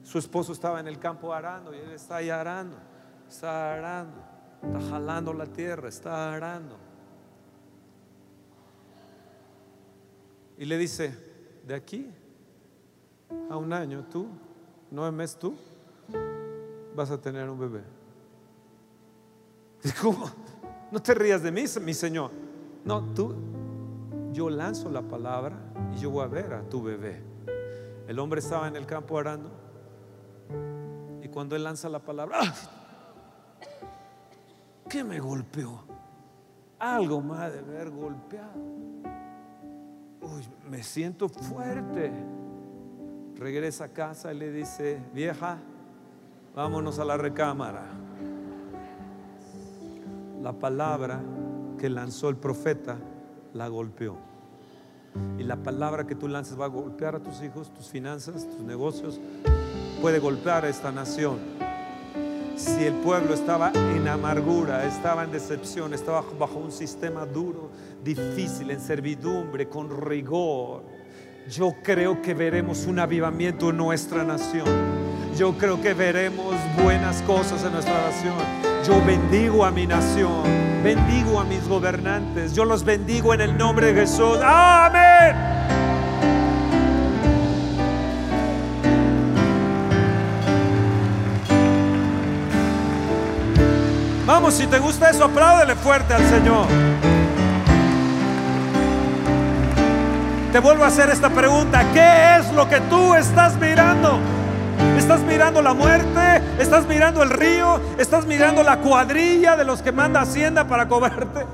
Su esposo estaba en el campo arando y él está ahí arando, está arando. Está jalando la tierra, está arando. Y le dice, de aquí a un año, tú, nueve meses tú, vas a tener un bebé. ¿Cómo? No te rías de mí, mi Señor. No, tú, yo lanzo la palabra y yo voy a ver a tu bebé. El hombre estaba en el campo arando cuando él lanza la palabra, ¡ah! ¿Qué me golpeó? Algo más de haber golpeado. Uy, me siento fuerte. Regresa a casa y le dice, vieja, vámonos a la recámara. La palabra que lanzó el profeta la golpeó. Y la palabra que tú lanzas va a golpear a tus hijos, tus finanzas, tus negocios. Puede golpear a esta nación si el pueblo estaba en amargura, estaba en decepción, estaba bajo un sistema duro, difícil, en servidumbre, con rigor, yo creo que veremos un avivamiento en nuestra nación. Yo creo que veremos buenas cosas en nuestra nación. Yo bendigo a mi nación, bendigo a mis gobernantes, yo los bendigo en el nombre de Jesús. Amén. Vamos, si te gusta eso, apláudele fuerte al Señor. Te vuelvo a hacer esta pregunta. ¿Qué es lo que tú estás mirando? ¿Estás mirando la muerte? ¿Estás mirando el río? ¿Estás mirando la cuadrilla de los que manda Hacienda para cobrarte?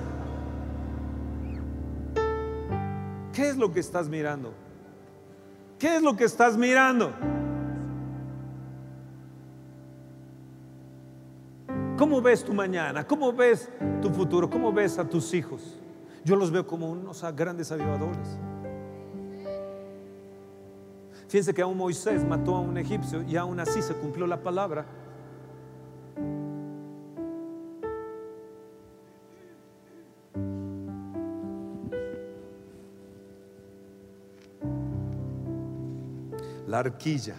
¿Qué es lo que estás mirando? ¿Qué es lo que estás mirando? ¿Cómo ves tu mañana? ¿Cómo ves tu futuro? ¿Cómo ves a tus hijos? Yo los veo como unos grandes avivadores. Fíjense que aún Moisés mató a un egipcio y aún así se cumplió la palabra. La arquilla.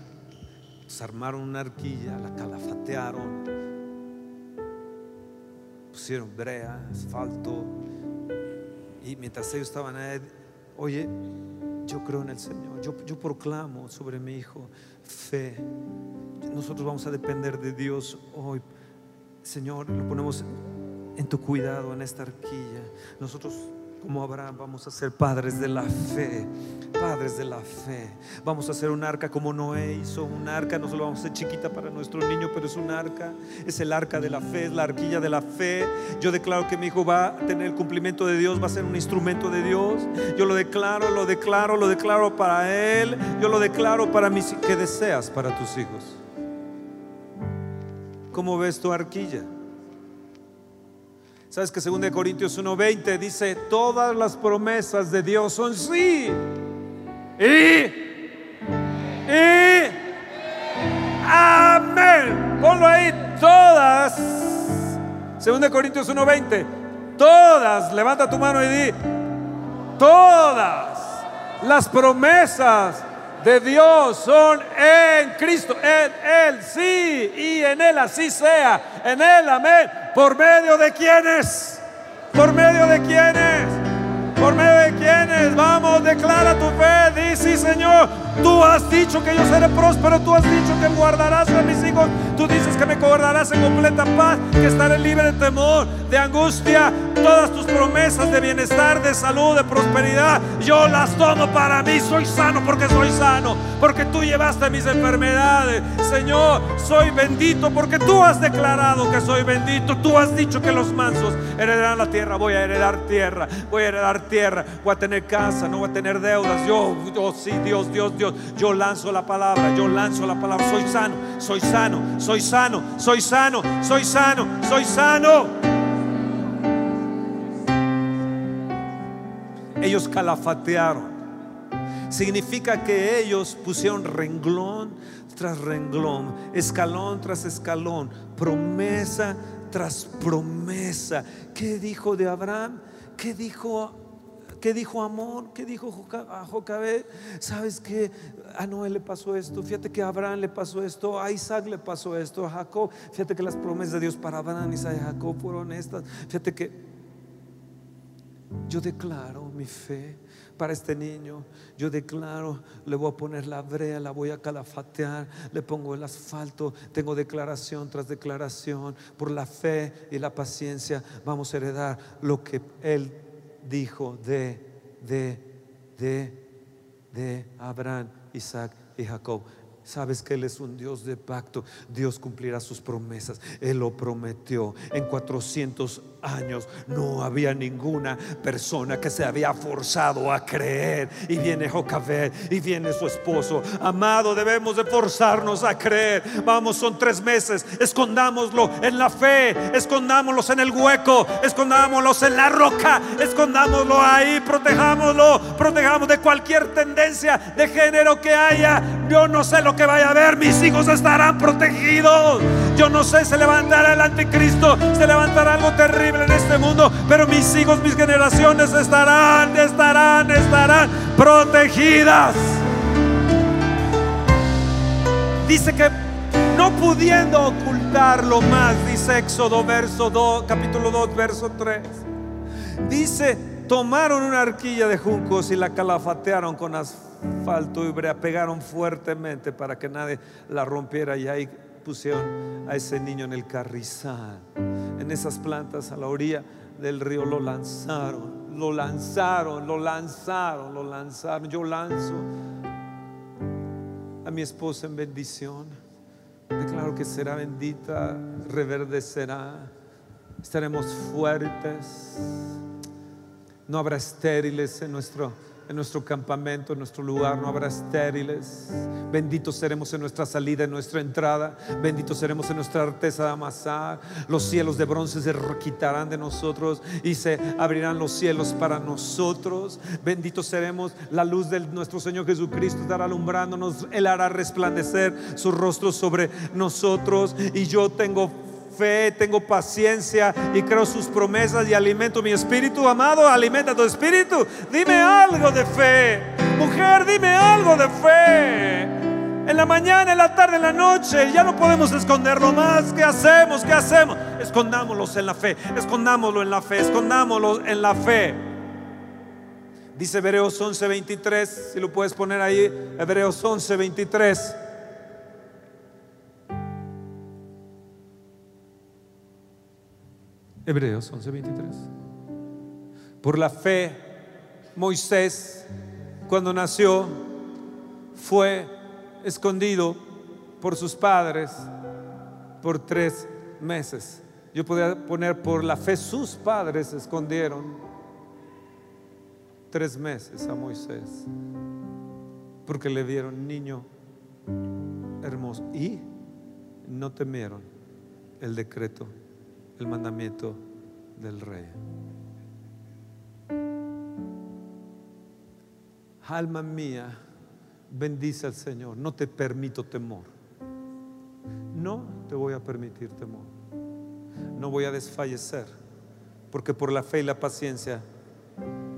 Se armaron una arquilla, la calafatearon, pusieron brea, asfalto. Y mientras ellos estaban ahí, oye, yo creo en el Señor, yo, yo proclamo sobre mi hijo fe. Nosotros vamos a depender de Dios hoy. Señor, lo ponemos en tu cuidado en esta arquilla. Nosotros como Abraham vamos a ser padres de la fe, padres de la fe. Vamos a hacer un arca como Noé hizo un arca, no solo vamos a ser chiquita para nuestro niño, pero es un arca, es el arca de la fe, es la arquilla de la fe. Yo declaro que mi hijo va a tener el cumplimiento de Dios, va a ser un instrumento de Dios. Yo lo declaro, lo declaro, lo declaro para él. Yo lo declaro para mis que deseas para tus hijos. ¿Cómo ves tu arquilla? ¿Sabes que 2 Corintios 1:20 dice, todas las promesas de Dios son sí? Y, y, amén. Ponlo ahí, todas. 2 Corintios 1:20, todas, levanta tu mano y di, todas las promesas de Dios son en Cristo, en Él sí y en Él así sea, en Él amén. ¿Por medio de quiénes? ¿Por medio de quiénes? ¿Por medio de quiénes? Vamos, declara tu fe. Di, sí, Señor. Tú has dicho que yo seré próspero. Tú has dicho que guardarás a mis hijos. Tú dices que me guardarás en completa paz. Que estaré libre de temor, de angustia. Todas tus promesas de bienestar, de salud, de prosperidad. Yo las tomo para mí. Soy sano porque soy sano. Porque tú llevaste mis enfermedades. Señor, soy bendito porque tú has declarado que soy bendito. Tú has dicho que los mansos heredarán la tierra. Voy a heredar tierra. Voy a heredar tierra. Voy a tener casa. No voy a tener deudas. Yo, yo sí, Dios, Dios, Dios. Yo lanzo la palabra, yo lanzo la palabra. Soy sano, soy sano, soy sano, soy sano, soy sano, soy sano. Ellos calafatearon. Significa que ellos pusieron renglón tras renglón, escalón tras escalón, promesa tras promesa. ¿Qué dijo de Abraham? ¿Qué dijo ¿Qué dijo Amor? ¿Qué dijo a Jocabed? ¿Sabes que A Noé le pasó esto. Fíjate que a Abraham le pasó esto. A Isaac le pasó esto. A Jacob. Fíjate que las promesas de Dios para Abraham, Isaac y Jacob fueron estas. Fíjate que yo declaro mi fe para este niño. Yo declaro, le voy a poner la brea, la voy a calafatear, le pongo el asfalto. Tengo declaración tras declaración. Por la fe y la paciencia vamos a heredar lo que Él dijo de, de, de, de Abraham, Isaac y Jacob. Sabes que Él es un Dios de pacto. Dios cumplirá sus promesas. Él lo prometió. En 400 años no había ninguna persona que se había forzado a creer. Y viene Jocabed y viene su esposo. Amado, debemos de forzarnos a creer. Vamos, son tres meses. Escondámoslo en la fe. Escondámoslos en el hueco. Escondámoslos en la roca. Escondámoslo ahí. Protejámoslo. Protejamos de cualquier tendencia de género que haya. Yo no sé lo que vaya a ver. Mis hijos estarán protegidos. Yo no sé, se levantará el anticristo. Se levantará algo terrible en este mundo, pero mis hijos, mis generaciones estarán, estarán, estarán protegidas. Dice que no pudiendo ocultarlo más, dice Éxodo verso 2, capítulo 2, verso 3. Dice, tomaron una arquilla de juncos y la calafatearon con asfalto y pegaron fuertemente para que nadie la rompiera y ahí a ese niño en el carrizal en esas plantas a la orilla del río, lo lanzaron, lo lanzaron, lo lanzaron, lo lanzaron. Yo lanzo a mi esposa en bendición. Declaro que será bendita, reverdecerá, estaremos fuertes, no habrá estériles en nuestro en nuestro campamento, en nuestro lugar, no habrá estériles. Benditos seremos en nuestra salida, en nuestra entrada. Benditos seremos en nuestra artesa de amasar. Los cielos de bronce se quitarán de nosotros y se abrirán los cielos para nosotros. Benditos seremos. La luz de nuestro Señor Jesucristo estará alumbrándonos. Él hará resplandecer su rostro sobre nosotros. Y yo tengo fe, tengo paciencia y creo sus promesas y alimento mi espíritu. Amado, alimenta tu espíritu. Dime algo de fe. Mujer, dime algo de fe. En la mañana, en la tarde, en la noche, ya no podemos esconderlo más. ¿Qué hacemos? ¿Qué hacemos? Escondámoslos en la fe, escondámoslo en la fe, escondámoslo en la fe. Dice Hebreos 11:23, si lo puedes poner ahí, Hebreos 11:23. Hebreos 11:23. Por la fe, Moisés, cuando nació, fue escondido por sus padres por tres meses. Yo podría poner por la fe, sus padres escondieron tres meses a Moisés porque le vieron niño hermoso y no temieron el decreto el mandamiento del rey. Alma mía, bendice al Señor. No te permito temor. No te voy a permitir temor. No voy a desfallecer, porque por la fe y la paciencia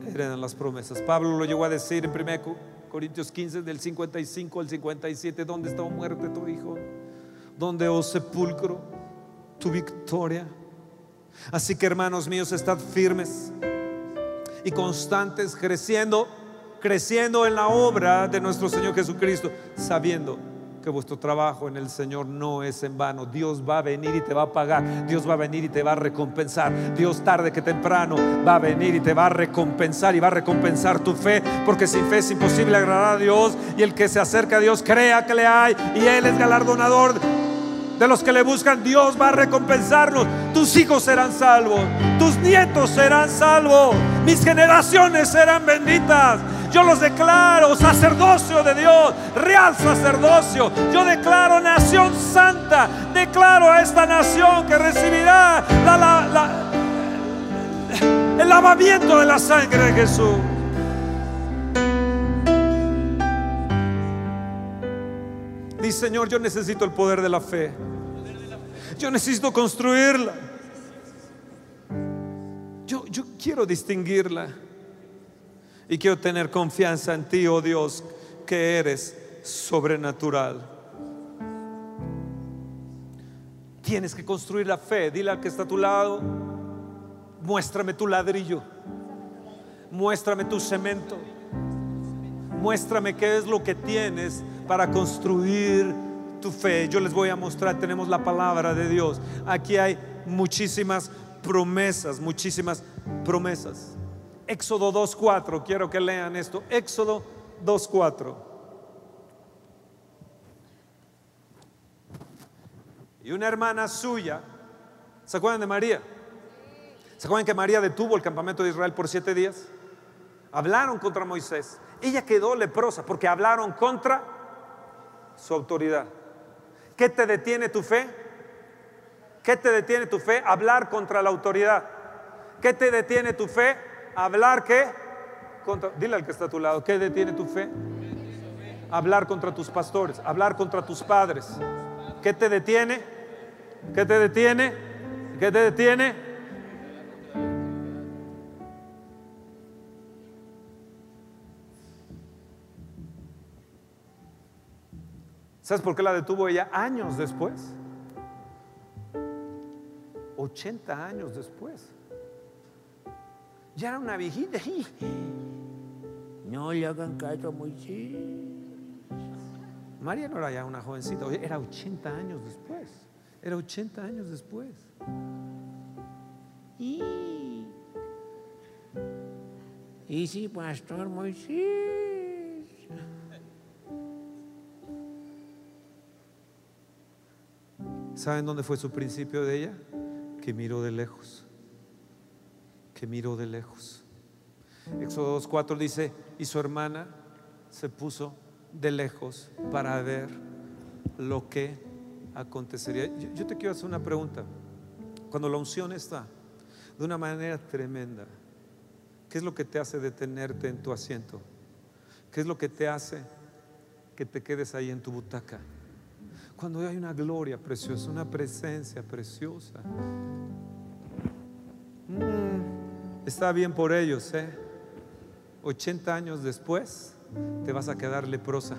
heredan las promesas. Pablo lo llegó a decir en 1 Corintios 15, del 55 al 57, ¿dónde está, muerte, tu hijo? ¿Dónde, oh sepulcro, tu victoria? Así que hermanos míos, estad firmes y constantes, creciendo, creciendo en la obra de nuestro Señor Jesucristo, sabiendo que vuestro trabajo en el Señor no es en vano. Dios va a venir y te va a pagar. Dios va a venir y te va a recompensar. Dios tarde que temprano va a venir y te va a recompensar y va a recompensar tu fe, porque sin fe es imposible agradar a Dios y el que se acerca a Dios crea que le hay y Él es galardonador de los que le buscan, Dios va a recompensarlos. Tus hijos serán salvos, tus nietos serán salvos, mis generaciones serán benditas. Yo los declaro sacerdocio de Dios, real sacerdocio. Yo declaro nación santa. Declaro a esta nación que recibirá el lavamiento de la sangre de Jesús. Señor, yo necesito el poder de la fe. Yo necesito construirla. Yo, yo quiero distinguirla. Y quiero tener confianza en ti, oh Dios, que eres sobrenatural. Tienes que construir la fe. Dile al que está a tu lado, muéstrame tu ladrillo. Muéstrame tu cemento. Muéstrame qué es lo que tienes para construir tu fe. Yo les voy a mostrar, tenemos la palabra de Dios. Aquí hay muchísimas promesas, muchísimas promesas. Éxodo 2.4, quiero que lean esto. Éxodo 2.4. Y una hermana suya, ¿se acuerdan de María? ¿Se acuerdan que María detuvo el campamento de Israel por siete días? Hablaron contra Moisés. Ella quedó leprosa porque hablaron contra su autoridad. ¿Qué te detiene tu fe? ¿Qué te detiene tu fe? Hablar contra la autoridad. ¿Qué te detiene tu fe? Hablar qué? Contra, dile al que está a tu lado, ¿qué detiene tu fe? Hablar contra tus pastores, hablar contra tus padres. ¿Qué te detiene? ¿Qué te detiene? ¿Qué te detiene? ¿Sabes por qué la detuvo ella años después? 80 años después. Ya era una viejita. No le hagan caso a Moisés. María no era ya una jovencita, era 80 años después. Era 80 años después. Y, y sí, pastor Moisés. ¿Saben dónde fue su principio de ella? Que miró de lejos. Que miró de lejos. Éxodo 2.4 dice, y su hermana se puso de lejos para ver lo que acontecería. Yo, yo te quiero hacer una pregunta. Cuando la unción está de una manera tremenda, ¿qué es lo que te hace detenerte en tu asiento? ¿Qué es lo que te hace que te quedes ahí en tu butaca? Cuando hay una gloria preciosa, una presencia preciosa. Mm, está bien por ellos, ¿eh? 80 años después te vas a quedar leprosa.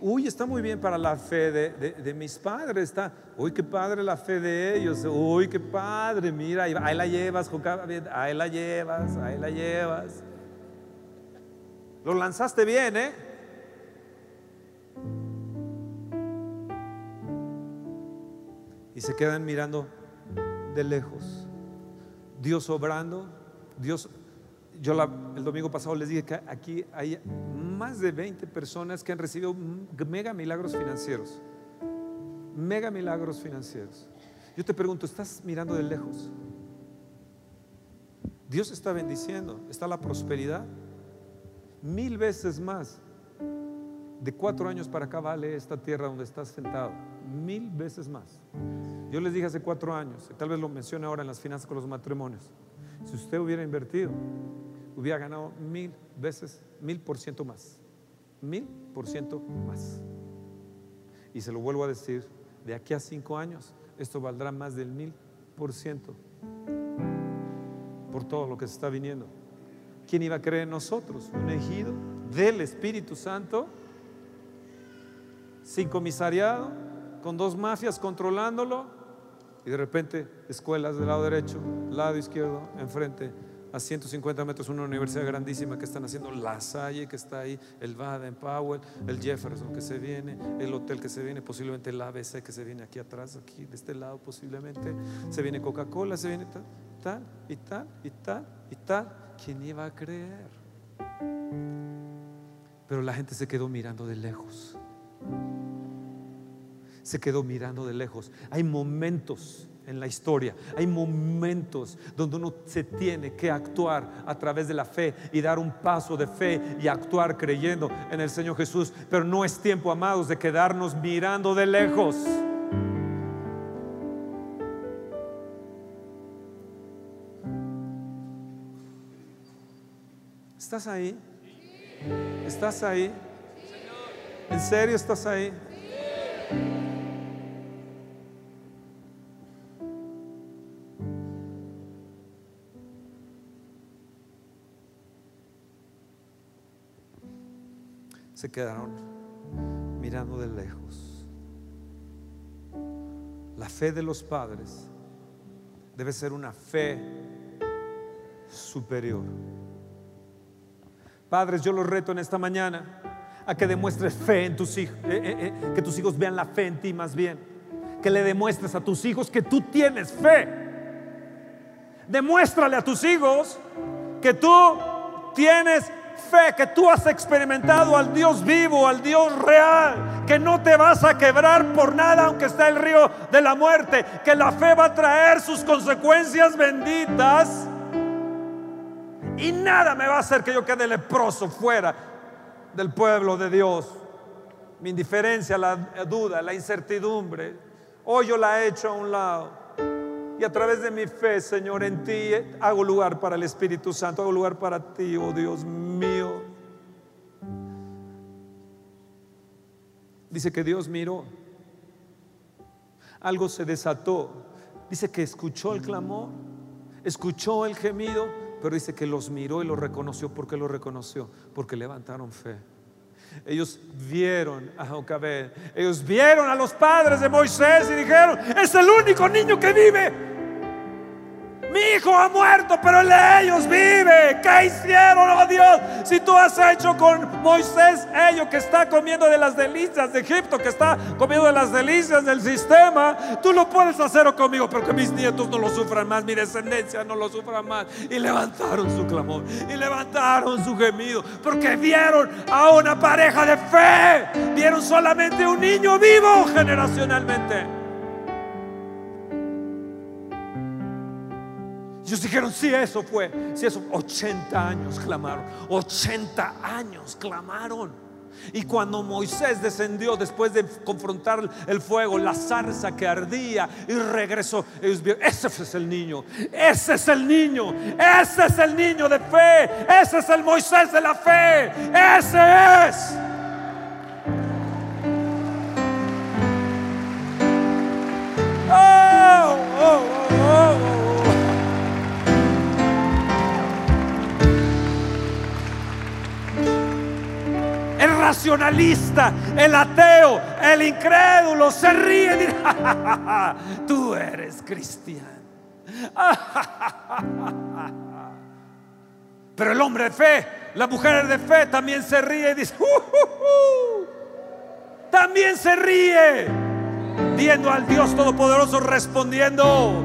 Uy, está muy bien para la fe de, mis padres. Está, uy, qué padre la fe de ellos. Uy, qué padre. Mira, ahí, la llevas, ahí la llevas, ahí la llevas. Lo lanzaste bien, ¿eh? Y se quedan mirando de lejos. Dios obrando, Dios yo el domingo pasado les dije que aquí hay más de 20 personas que han recibido mega milagros financieros. Mega milagros financieros. Yo te pregunto, ¿estás mirando de lejos? Dios está bendiciendo, está la prosperidad. Mil veces más. De cuatro años para acá vale esta tierra donde estás sentado. Mil veces más. Yo les dije hace cuatro años, tal vez lo mencione ahora en las finanzas con los matrimonios. Si usted hubiera invertido hubiera ganado mil veces, mil por ciento más. Mil por ciento más. Y se lo vuelvo a decir, de aquí a cinco años, esto valdrá más del mil por ciento por todo lo que se está viniendo. ¿Quién iba a creer en nosotros? Un ejido del Espíritu Santo, sin comisariado, con dos mafias controlándolo, y de repente escuelas del lado derecho, lado izquierdo, enfrente, a 150 metros una universidad grandísima que están haciendo La Salle, que está ahí, el Baden Powell, el Jefferson que se viene, el hotel que se viene, posiblemente el ABC que se viene aquí atrás, aquí de este lado posiblemente, se viene Coca-Cola, se viene tal, tal y tal y tal y tal. ¿Quién iba a creer? Pero la gente se quedó mirando de lejos. Se quedó mirando de lejos. Hay momentos en la historia. Hay momentos donde uno se tiene que actuar a través de la fe y dar un paso de fe y actuar creyendo en el Señor Jesús. Pero no es tiempo, amados, de quedarnos mirando de lejos. ¿Estás ahí? ¿Estás ahí? ¿En serio estás ahí? Se quedaron mirando de lejos. La fe de los padres debe ser una fe superior. Padres, yo los reto en esta mañana a que demuestres fe en tus hijos, eh, eh, eh, que tus hijos vean la fe en ti más bien, que le demuestres a tus hijos que tú tienes fe. Demuéstrale a tus hijos que tú tienes fe que tú has experimentado al Dios vivo, al Dios real, que no te vas a quebrar por nada aunque esté el río de la muerte, que la fe va a traer sus consecuencias benditas y nada me va a hacer que yo quede leproso fuera del pueblo de Dios. Mi indiferencia, la duda, la incertidumbre, hoy yo la he hecho a un lado. Y a través de mi fe, Señor, en ti hago lugar para el Espíritu Santo, hago lugar para ti, oh Dios mío. Dice que Dios miró, algo se desató. Dice que escuchó el clamor, escuchó el gemido, pero dice que los miró y los reconoció. ¿Por qué los reconoció? Porque levantaron fe. Ellos vieron a Jocabed, ellos vieron a los padres de Moisés y dijeron, es el único niño que vive. Mi hijo ha muerto, pero el de ellos vive. ¿Qué hicieron, oh Dios? Si tú has hecho con Moisés ello que está comiendo de las delicias de Egipto, que está comiendo de las delicias del sistema, tú lo puedes hacer conmigo, pero que mis nietos no lo sufran más, mi descendencia no lo sufra más. Y levantaron su clamor, y levantaron su gemido, porque vieron a una pareja de fe, vieron solamente un niño vivo generacionalmente. Ellos dijeron, sí, eso fue. Sí, eso. 80 años clamaron. 80 años clamaron. Y cuando Moisés descendió después de confrontar el fuego, la zarza que ardía y regresó, ellos vieron, ese es el niño, ese es el niño, ese es el niño de fe, ese es el Moisés de la fe, ese es. Oh, oh, oh, racionalista, el ateo, el incrédulo se ríe y dice, tú eres cristiano. Pero el hombre de fe, la mujer de fe también se ríe y dice, también se ríe, viendo al Dios Todopoderoso respondiendo.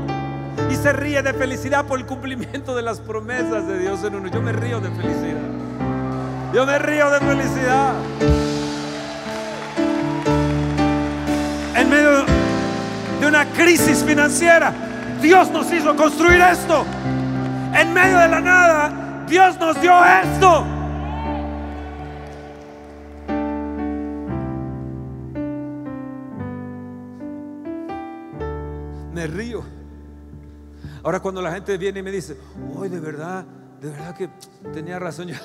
Y se ríe de felicidad por el cumplimiento de las promesas de Dios en uno. Yo me río de felicidad. Yo me río de felicidad. En medio de una crisis financiera, Dios nos hizo construir esto. En medio de la nada, Dios nos dio esto. Me río. Ahora cuando la gente viene y me dice, hoy de verdad, de verdad que tenía razón yo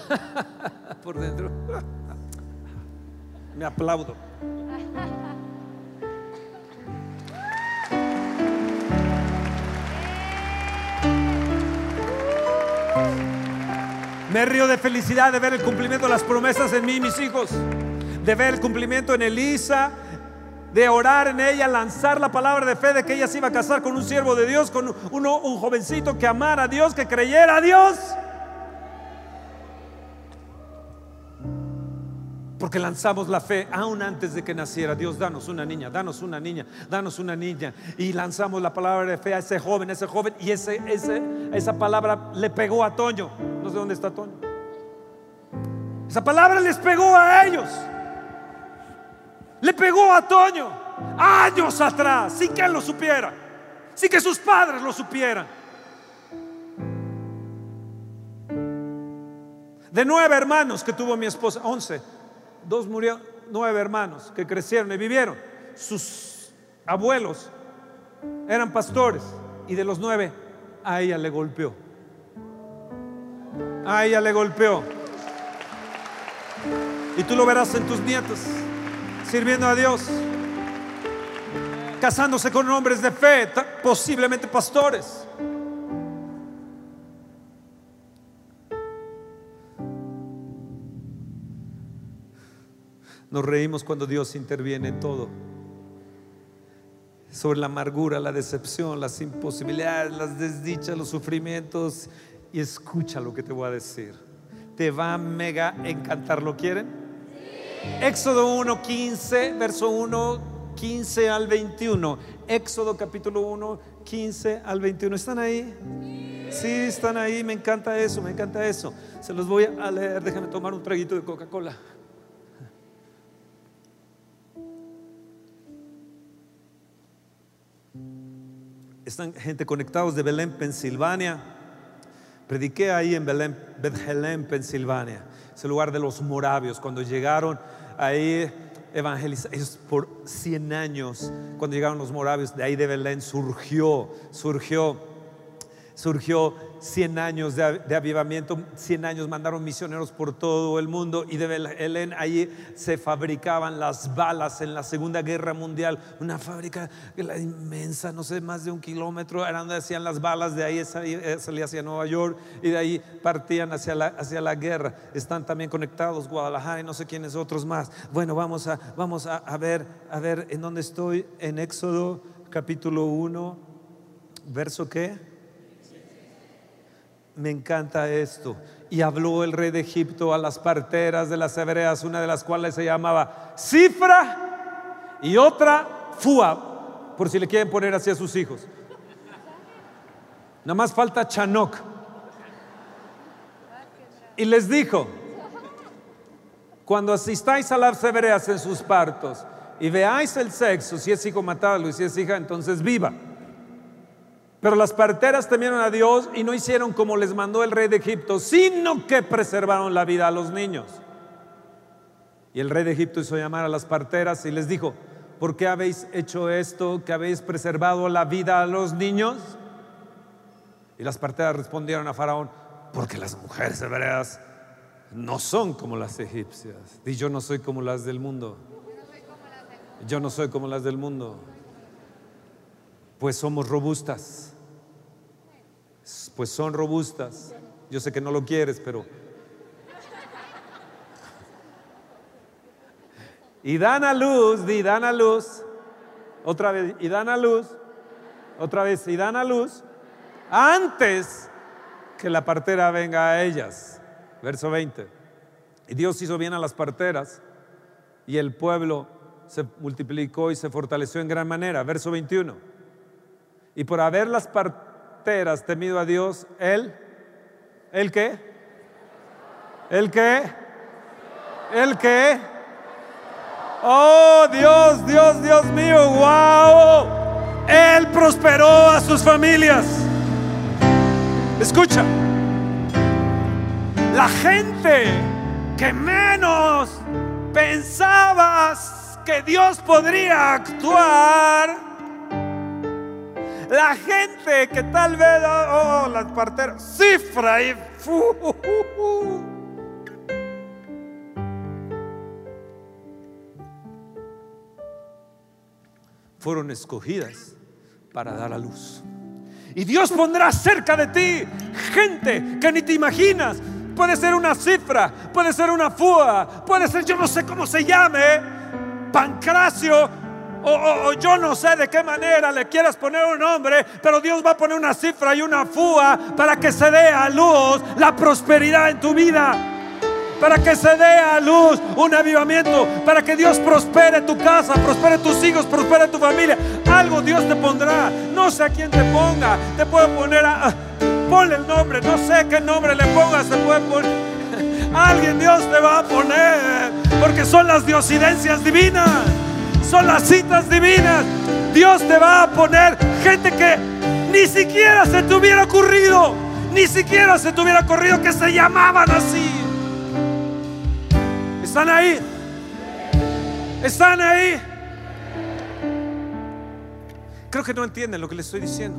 por dentro. Me aplaudo. Me río de felicidad de ver el cumplimiento de las promesas en mí y mis hijos, de ver el cumplimiento en Elisa, de orar en ella, lanzar la palabra de fe de que ella se iba a casar con un siervo de Dios, con un jovencito que amara a Dios, que creyera a Dios. Porque lanzamos la fe aún antes de que naciera. Dios, danos una niña, danos una niña, danos una niña. Y lanzamos la palabra de fe a ese joven, ese joven. Y ese, esa palabra le pegó a Toño. No sé dónde está Toño. Esa palabra les pegó a ellos. Le pegó a Toño años atrás, sin que él lo supiera, sin que sus padres lo supieran. De nueve hermanos que tuvo mi esposa, once dos murieron, nueve hermanos que crecieron y vivieron. Sus abuelos eran pastores y de los nueve a ella le golpeó. A ella le golpeó. Y tú lo verás en tus nietos, sirviendo a Dios, casándose con hombres de fe, posiblemente pastores. Nos reímos cuando Dios interviene en todo. Sobre la amargura, la decepción, las imposibilidades, las desdichas, los sufrimientos. Y escucha lo que te voy a decir. Te va a mega encantar. ¿Lo quieren? Éxodo 1, 15, verso 1, 15 al 21. Éxodo capítulo 1, 15 al 21. ¿Están ahí? Sí, están ahí. Me encanta eso, me encanta eso. Se los voy a leer. Déjenme tomar un traguito de Coca-Cola. Están gente conectados de Belén, Pensilvania. Prediqué ahí en Belén, Bethlehem, Pensilvania, ese lugar de los moravios. Cuando llegaron ahí, evangelizar, ellos por 100 años, cuando llegaron los moravios, de ahí de Belén surgió, surgió, surgió 100 años de, avivamiento, 100 años mandaron misioneros por todo el mundo y de Belén allí se fabricaban las balas en la Segunda Guerra Mundial, una fábrica inmensa, no sé, más de un kilómetro, era donde hacían las balas, de ahí eh, salía hacia Nueva York y de ahí partían hacia la, guerra. Están también conectados Guadalajara y no sé quiénes otros más. Bueno, vamos a, vamos a, a ver, a ver en dónde estoy, en Éxodo capítulo 1, verso qué? Me encanta esto. Y habló el rey de Egipto a las parteras de las hebreas, una de las cuales se llamaba Cifra y otra Fua, por si le quieren poner así a sus hijos. Nada más falta Chanok. Y les dijo, cuando asistáis a las hebreas en sus partos y veáis el sexo, si es hijo matadlo y si es hija, entonces viva. Pero las parteras temieron a Dios y no hicieron como les mandó el rey de Egipto, sino que preservaron la vida a los niños. Y el rey de Egipto hizo llamar a las parteras y les dijo, ¿por qué habéis hecho esto, que habéis preservado la vida a los niños? Y las parteras respondieron a Faraón, porque las mujeres hebreas no son como las egipcias. Y yo no soy como las del mundo. Yo no soy como las del mundo. Pues somos robustas. Pues son robustas. Yo sé que no lo quieres, pero... Y dan a luz, y dan a luz. Otra vez, y dan a luz. Otra vez, y dan a luz. Antes que la partera venga a ellas. Verso 20. Y Dios hizo bien a las parteras y el pueblo se multiplicó y se fortaleció en gran manera. Verso 21. Y por haber las parteras temido a Dios, Él, ¿el qué? ¿El qué? ¿El qué? Oh Dios, Dios, Dios mío, wow. Él prosperó a sus familias. Escucha, la gente que menos pensabas que Dios podría actuar, la gente que tal vez, oh, oh las parteras, cifra y fueron escogidas para dar a luz. Y Dios pondrá cerca de ti gente que ni te imaginas. Puede ser una cifra, puede ser una fua, puede ser yo no sé cómo se llame, Pancracio, o, yo no sé de qué manera le quieras poner un nombre, pero Dios va a poner una cifra y una fúa para que se dé a luz la prosperidad en tu vida. Para que se dé a luz un avivamiento, para que Dios prospere tu casa, prospere tus hijos, prospere tu familia. Algo Dios te pondrá. No sé a quién te ponga. Te puede poner a. Ponle el nombre. No sé qué nombre le pongas. Se puede poner. Alguien Dios te va a poner. Porque son las diosidencias divinas son las citas divinas. Dios te va a poner gente que ni siquiera se te hubiera ocurrido, ni siquiera se te hubiera ocurrido que se llamaban así. ¿Están ahí? ¿Están ahí? Creo que no entienden lo que les estoy diciendo.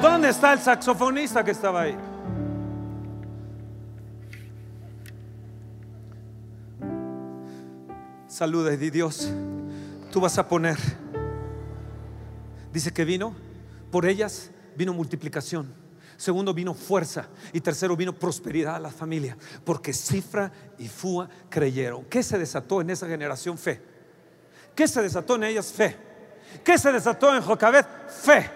¿Dónde está el saxofonista que estaba ahí? Saluda y di Dios, tú vas a poner. Dice que vino, por ellas vino multiplicación. Segundo vino fuerza y tercero vino prosperidad a la familia, porque Cifra y Fua creyeron. ¿Qué se desató en esa generación? Fe. ¿Qué se desató en ellas? Fe. ¿Qué se desató en Jocabet? Fe.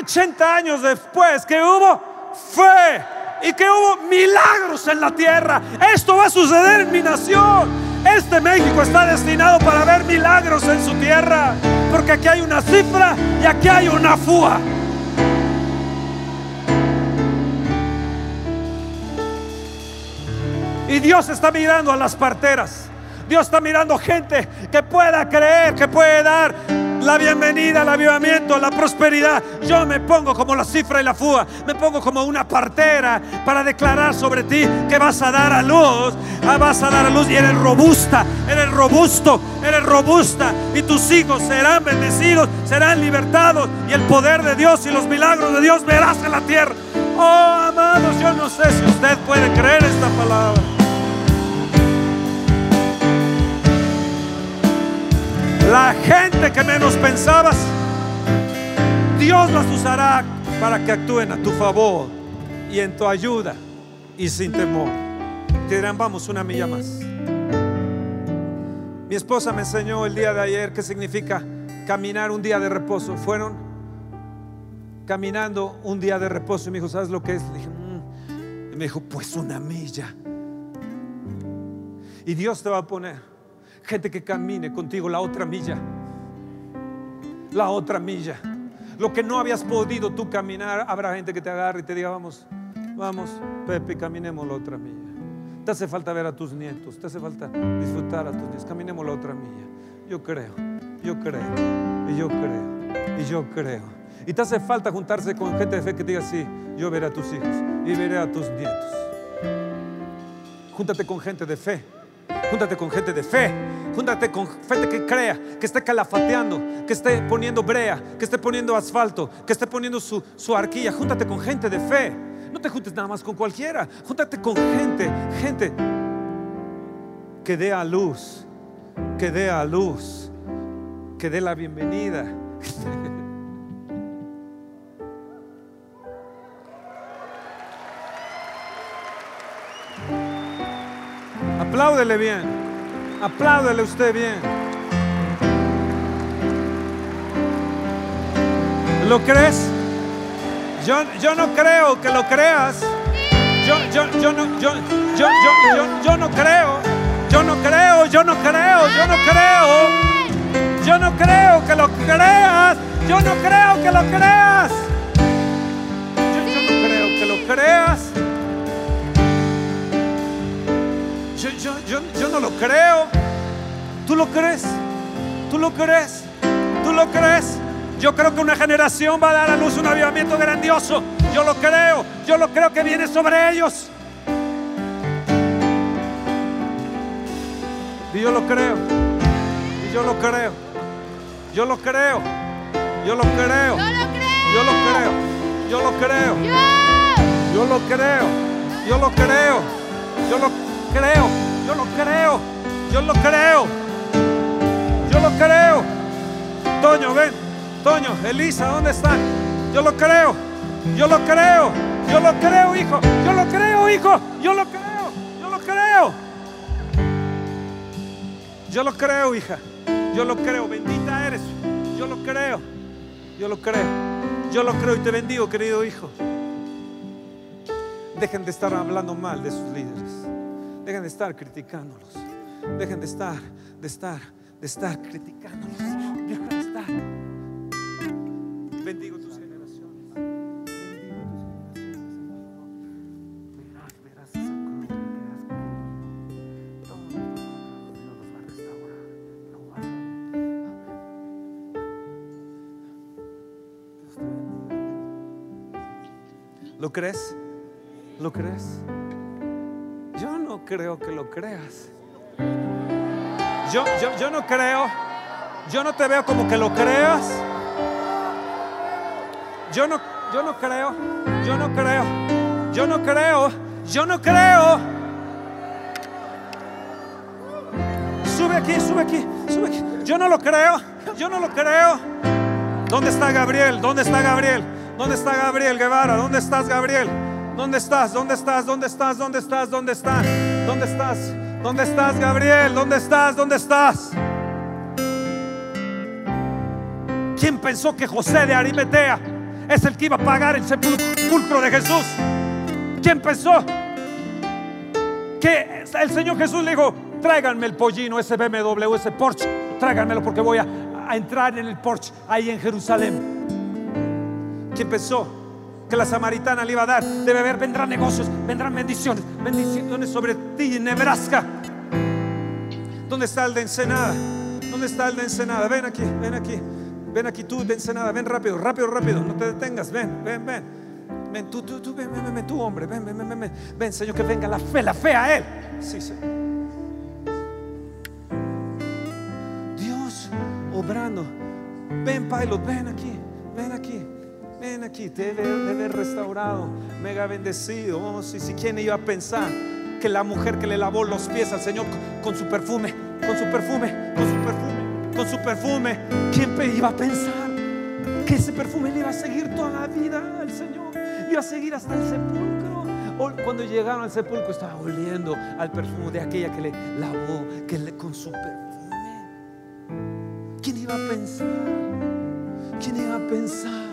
80 años después, que hubo? Fe. Y que hubo milagros en la tierra. Esto va a suceder en mi nación. Este México está destinado para ver milagros en su tierra. Porque aquí hay una cifra y aquí hay una fúa. Y Dios está mirando a las parteras. Dios está mirando gente que pueda creer, que puede dar la bienvenida al avivamiento, la prosperidad. Yo me pongo como la cifra y la fúa, me pongo como una partera para declarar sobre ti que vas a dar a luz, ah, vas a dar a luz y eres robusta, eres robusto, eres robusta y tus hijos serán bendecidos, serán libertados y el poder de Dios y los milagros de Dios verás en la tierra. Oh, amados, yo no sé si usted puede creer esta palabra. La gente que menos pensabas, Dios las usará para que actúen a tu favor y en tu ayuda y sin temor. Te dirán, vamos una milla más. Mi esposa me enseñó el día de ayer qué significa caminar un día de reposo. Fueron caminando un día de reposo y me dijo, ¿sabes lo que es? "Mm". Y me dijo, pues una milla. Y Dios te va a poner gente que camine contigo la otra milla. La otra milla. Lo que no habías podido tú caminar, habrá gente que te agarre y te diga, vamos, vamos, Pepe, caminemos la otra milla. Te hace falta ver a tus nietos, te hace falta disfrutar a tus nietos. Caminemos la otra milla. Yo creo, yo creo, y yo creo, y yo creo. Y te hace falta juntarse con gente de fe que diga, sí, yo veré a tus hijos y veré a tus nietos. Júntate con gente de fe. Júntate con gente de fe. Júntate con gente que crea, que esté calafateando, que esté poniendo brea, que esté poniendo asfalto, que esté poniendo su, su arquilla. Júntate con gente de fe. No te juntes nada más con cualquiera. Júntate con gente, gente que dé a luz, que dé a luz, que dé la bienvenida. Apláudele bien. Apláudele usted bien. ¿Lo crees? Yo, yo no creo que lo creas. Yo, yo, yo, no, yo, yo, yo, yo, yo no creo. Yo no creo, yo no creo, yo no creo. Yo no creo que lo creas. Yo no creo que lo creas. Yo, yo no creo que lo creas. Yo, yo, yo, yo no lo creo. ¿Tú lo crees? ¿Tú lo crees? ¿Tú lo crees? Yo creo que una generación va a dar a luz un avivamiento grandioso. Yo lo creo. Yo lo creo que viene sobre ellos. Y yo lo creo. Y yo lo creo. Yo lo creo. Yo lo creo. Yo lo creo. Yo lo creo. Yo lo creo. Yo lo creo. Yo lo creo. Yo lo creo. Yo lo creo. Yo lo creo. Toño, ven. Toño, Elisa, ¿dónde están? Yo lo creo. Yo lo creo. Yo lo creo, hijo. Yo lo creo, hijo. Yo lo creo. Yo lo creo. Yo lo creo, hija. Yo lo creo. Bendita eres. Yo lo creo. Yo lo creo. Yo lo creo y te bendigo, querido hijo. Dejen de estar hablando mal de sus líderes. Dejen de estar criticándolos. Dejen de estar, de estar, de estar criticándolos. Dejen de estar. Bendigo tus generaciones. Bendigo tus generaciones. Verás, verás esa cruz, verás todo Dios los va a restaurar. Lo va a. ¿Lo crees? ¿Lo crees? Creo que lo creas. Yo, yo, yo no creo. Yo no te veo como que lo creas. Yo no, yo no creo. Yo no creo. Yo no creo. Yo no creo. Sube aquí, sube aquí, sube aquí. Yo no lo creo. Yo no lo creo. ¿Dónde está Gabriel? ¿Dónde está Gabriel? ¿Dónde está Gabriel Guevara? ¿Dónde estás, Gabriel? ¿Dónde estás? ¿Dónde estás? ¿Dónde estás? ¿Dónde estás? ¿Dónde estás? ¿Dónde estás? ¿Dónde estás, Gabriel? ¿Dónde estás? ¿Dónde estás? ¿Quién pensó que José de Arimatea es el que iba a pagar el sepulcro de Jesús? ¿Quién pensó que el Señor Jesús le dijo, tráiganme el pollino, ese BMW, ese Porsche, tráiganmelo porque voy a, a entrar en el Porsche ahí en Jerusalén? ¿Quién pensó? Que la samaritana le iba a dar de beber, vendrán negocios, vendrán bendiciones, bendiciones sobre ti en Nebraska. ¿Dónde está el de Ensenada? ¿Dónde está el de Ensenada? Ven aquí, ven aquí, ven aquí tú de Ensenada, ven rápido, rápido, rápido, no te detengas, ven, ven, ven. Ven, tú, tú, tú, ven, ven, ven, ven, tú, hombre, ven, ven, ven, ven, ven, Señor, que venga la fe, la fe a Él. Sí, Señor. Dios obrando. Ven, Pilot, ven aquí. Aquí, te haber restaurado, mega bendecido. Oh, sí, sí, ¿quién iba a pensar que la mujer que le lavó los pies al Señor con, su perfume, con su perfume, con su perfume, con su perfume, ¿quién iba a pensar que ese perfume le iba a seguir toda la vida al Señor? Iba a seguir hasta el sepulcro. Cuando llegaron al sepulcro estaba oliendo al perfume de aquella que le lavó, que le, con su perfume. ¿Quién iba a pensar? ¿Quién iba a pensar?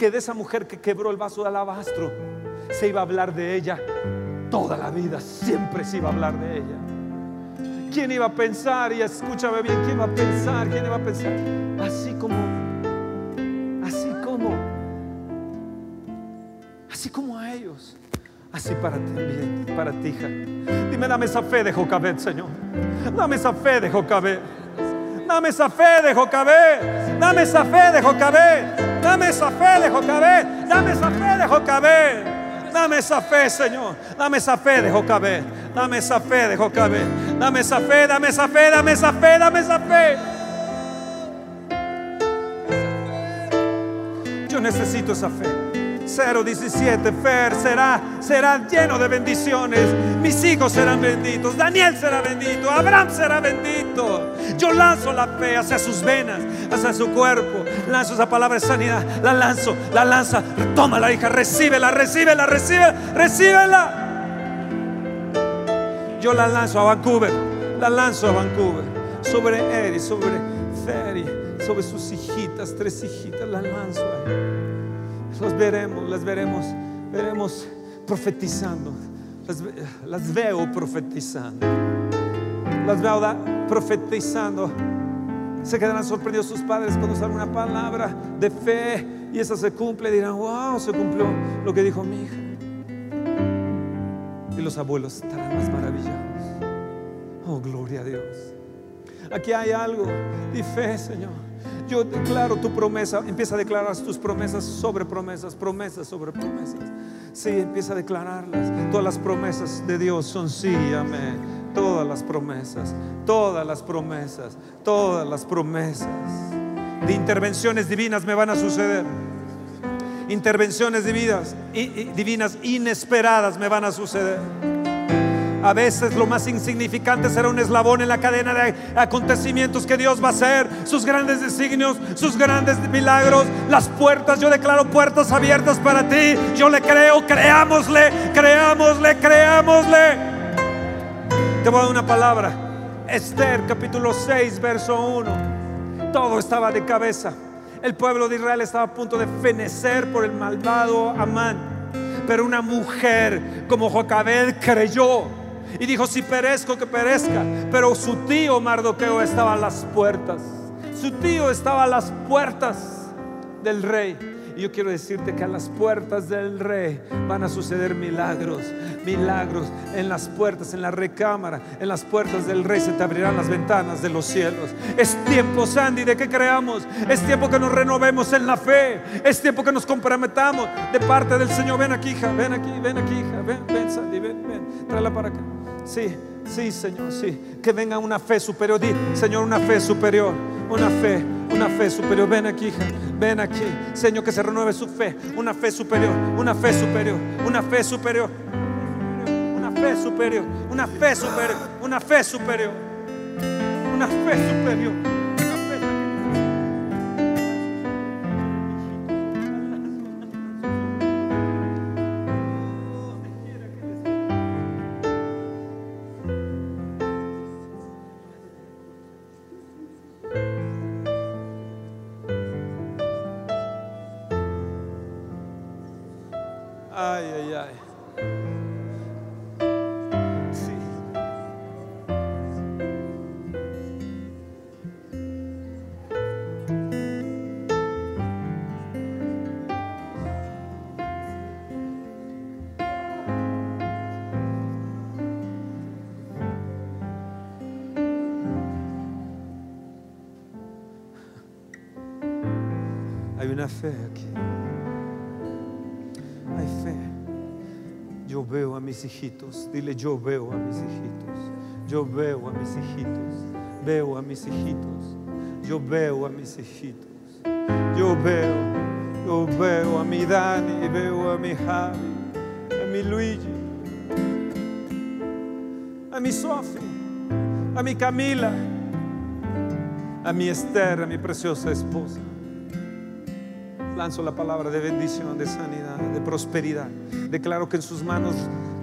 Que de esa mujer que quebró el vaso de alabastro se iba a hablar de ella toda la vida, siempre se iba a hablar de ella. ¿Quién iba a pensar? Y escúchame bien, ¿quién iba a pensar? ¿Quién iba a pensar? Así como, así como, así como a ellos, así para ti, para ti, hija. Dime, dame esa fe de Jocabet, Señor. Dame esa fe de Jocabet. Dame esa fe de Jocabet. Dame esa fe de Jocabet. Dame esa fe de Jocabet. Dame esa fe de Jocabet. Dame esa fe, Señor. Dame esa fe de Jocabet. Dame esa fe de Jocabet. Dame esa fe, dame esa fe, dame esa fe, dame esa fe. Yo necesito esa fe. 017 Fer será será lleno de bendiciones. Mis hijos serán benditos. Daniel será bendito. Abraham será bendito. Yo lanzo la fe hacia sus venas, hacia su cuerpo. Lanzo esa palabra de sanidad. La lanzo, la lanza. Toma la hija, recíbela, recíbela, recíbela, recíbela. Yo la lanzo a Vancouver. La lanzo a Vancouver. Sobre Eri, sobre Ferry, sobre sus hijitas, tres hijitas. La lanzo ahí. Las veremos, las veremos, veremos profetizando. Las, veo profetizando. Las veo da- profetizando. Se quedarán sorprendidos sus padres cuando salga una palabra de fe y esa se cumple. Dirán, wow, se cumplió lo que dijo mi hija. Y los abuelos estarán más maravillados. Oh, gloria a Dios. Aquí hay algo de fe, Señor. Yo declaro tu promesa. Empieza a declarar tus promesas sobre promesas, promesas sobre promesas. Sí, empieza a declararlas. Todas las promesas de Dios son sí, amén. Todas las promesas, todas las promesas, todas las promesas de intervenciones divinas me van a suceder. Intervenciones divinas, divinas inesperadas me van a suceder. A veces lo más insignificante será un eslabón en la cadena de acontecimientos que Dios va a hacer, sus grandes designios, sus grandes milagros, las puertas. Yo declaro puertas abiertas para ti. Yo le creo, creámosle, creámosle, creámosle. Te voy a dar una palabra. Esther capítulo 6, verso 1. Todo estaba de cabeza. El pueblo de Israel estaba a punto de fenecer por el malvado Amán. Pero una mujer como Jocabed creyó y dijo, si perezco, que perezca. Pero su tío Mardoqueo estaba a las puertas. Su tío estaba a las puertas del rey. Yo quiero decirte que a las puertas del rey van a suceder milagros, milagros en las puertas, en la recámara, en las puertas del rey se te abrirán las ventanas de los cielos. Es tiempo, Sandy, de que creamos. Es tiempo que nos renovemos en la fe. Es tiempo que nos comprometamos de parte del Señor. Ven aquí, hija, ven aquí, ven aquí, hija, ven, ven, Sandy, ven, ven, tráela para acá. Sí, sí, Señor, sí. Que venga una fe superior. Di, Señor, una fe superior, una fe, una fe superior. Ven aquí, ven aquí. Señor, que se renueve su fe. Una fe superior, una fe superior, una fe superior. Una fe superior, una fe superior, una fe superior. Una fe superior. Una fe hijitos. Dile, yo veo a mis hijitos. Yo veo a mis hijitos. Veo a mis hijitos. Yo veo a mis hijitos. Yo veo. Yo veo a mi Dani. Veo a mi Javi. A mi Luigi. A mi Sophie. A mi Camila. A mi Esther. A mi preciosa esposa. Lanzo la palabra de bendición, de sanidad, de prosperidad. Declaro que en sus manos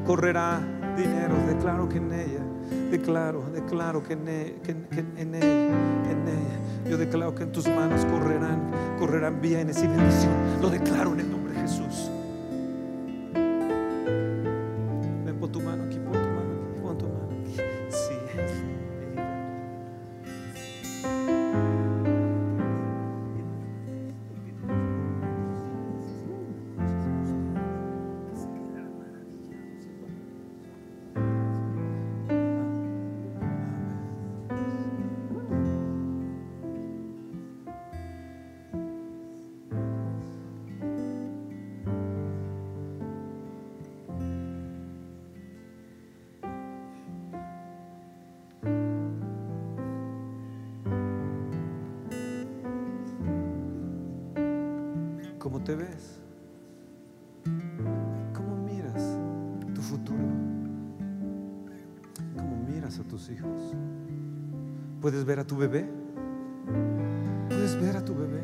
correrá dinero. Declaro que en ella, declaro, declaro que en, e- que que en ella, en ella, Yo declaro que en tus manos correrán, correrán bienes y bendición. Lo declaro en el nombre de Jesús. ¿Cómo te ves? ¿Cómo miras tu futuro? ¿Cómo miras a tus hijos? ¿Puedes ver a tu bebé? ¿Puedes ver a tu bebé?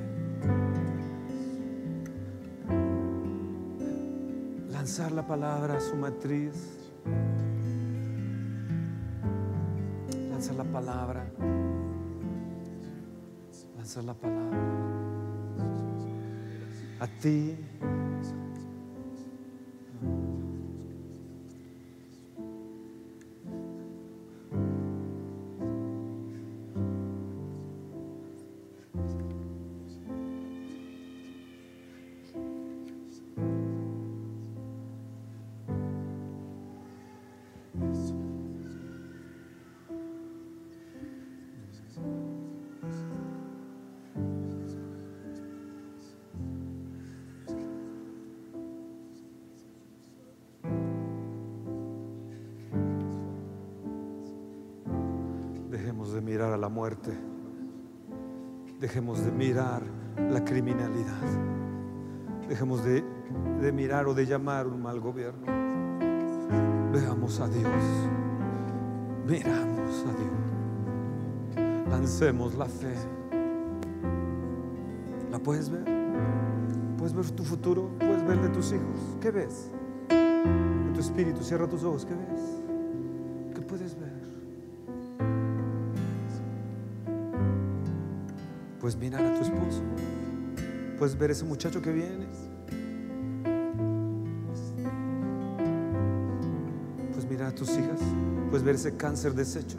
Lanzar la palabra a su matriz. Lanzar la palabra. Lanzar la palabra a ti. A la muerte. Dejemos de mirar la criminalidad. Dejemos de, de mirar o de llamar un mal gobierno. Veamos a Dios. Miramos a Dios. Lancemos la fe. ¿La puedes ver? ¿Puedes ver tu futuro? ¿Puedes ver de tus hijos? ¿Qué ves? En tu espíritu, cierra tus ojos. ¿Qué ves? Puedes mirar a tu esposo. Puedes ver ese muchacho que viene. Puedes mirar a tus hijas. Puedes ver ese cáncer deshecho.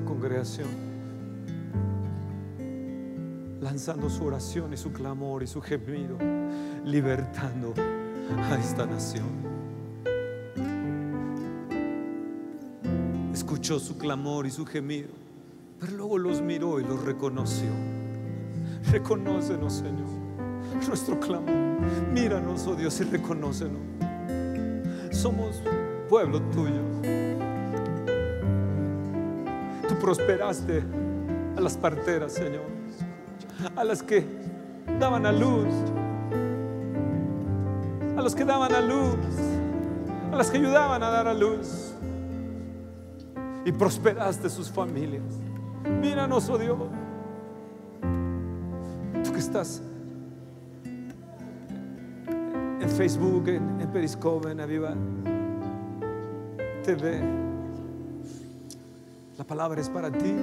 Congregación lanzando su oración y su clamor y su gemido, libertando a esta nación. Escuchó su clamor y su gemido, pero luego los miró y los reconoció. Reconócenos, Señor, nuestro clamor. Míranos, oh Dios, y reconócenos. Somos pueblo tuyo. Prosperaste a las parteras, Señor, a las que daban a luz, a los que daban a luz, a las que ayudaban a dar a luz. Y prosperaste sus familias. Míranos, oh Dios. Tú que estás en Facebook, en, en Periscope, en Aviva. La palabra es para ti.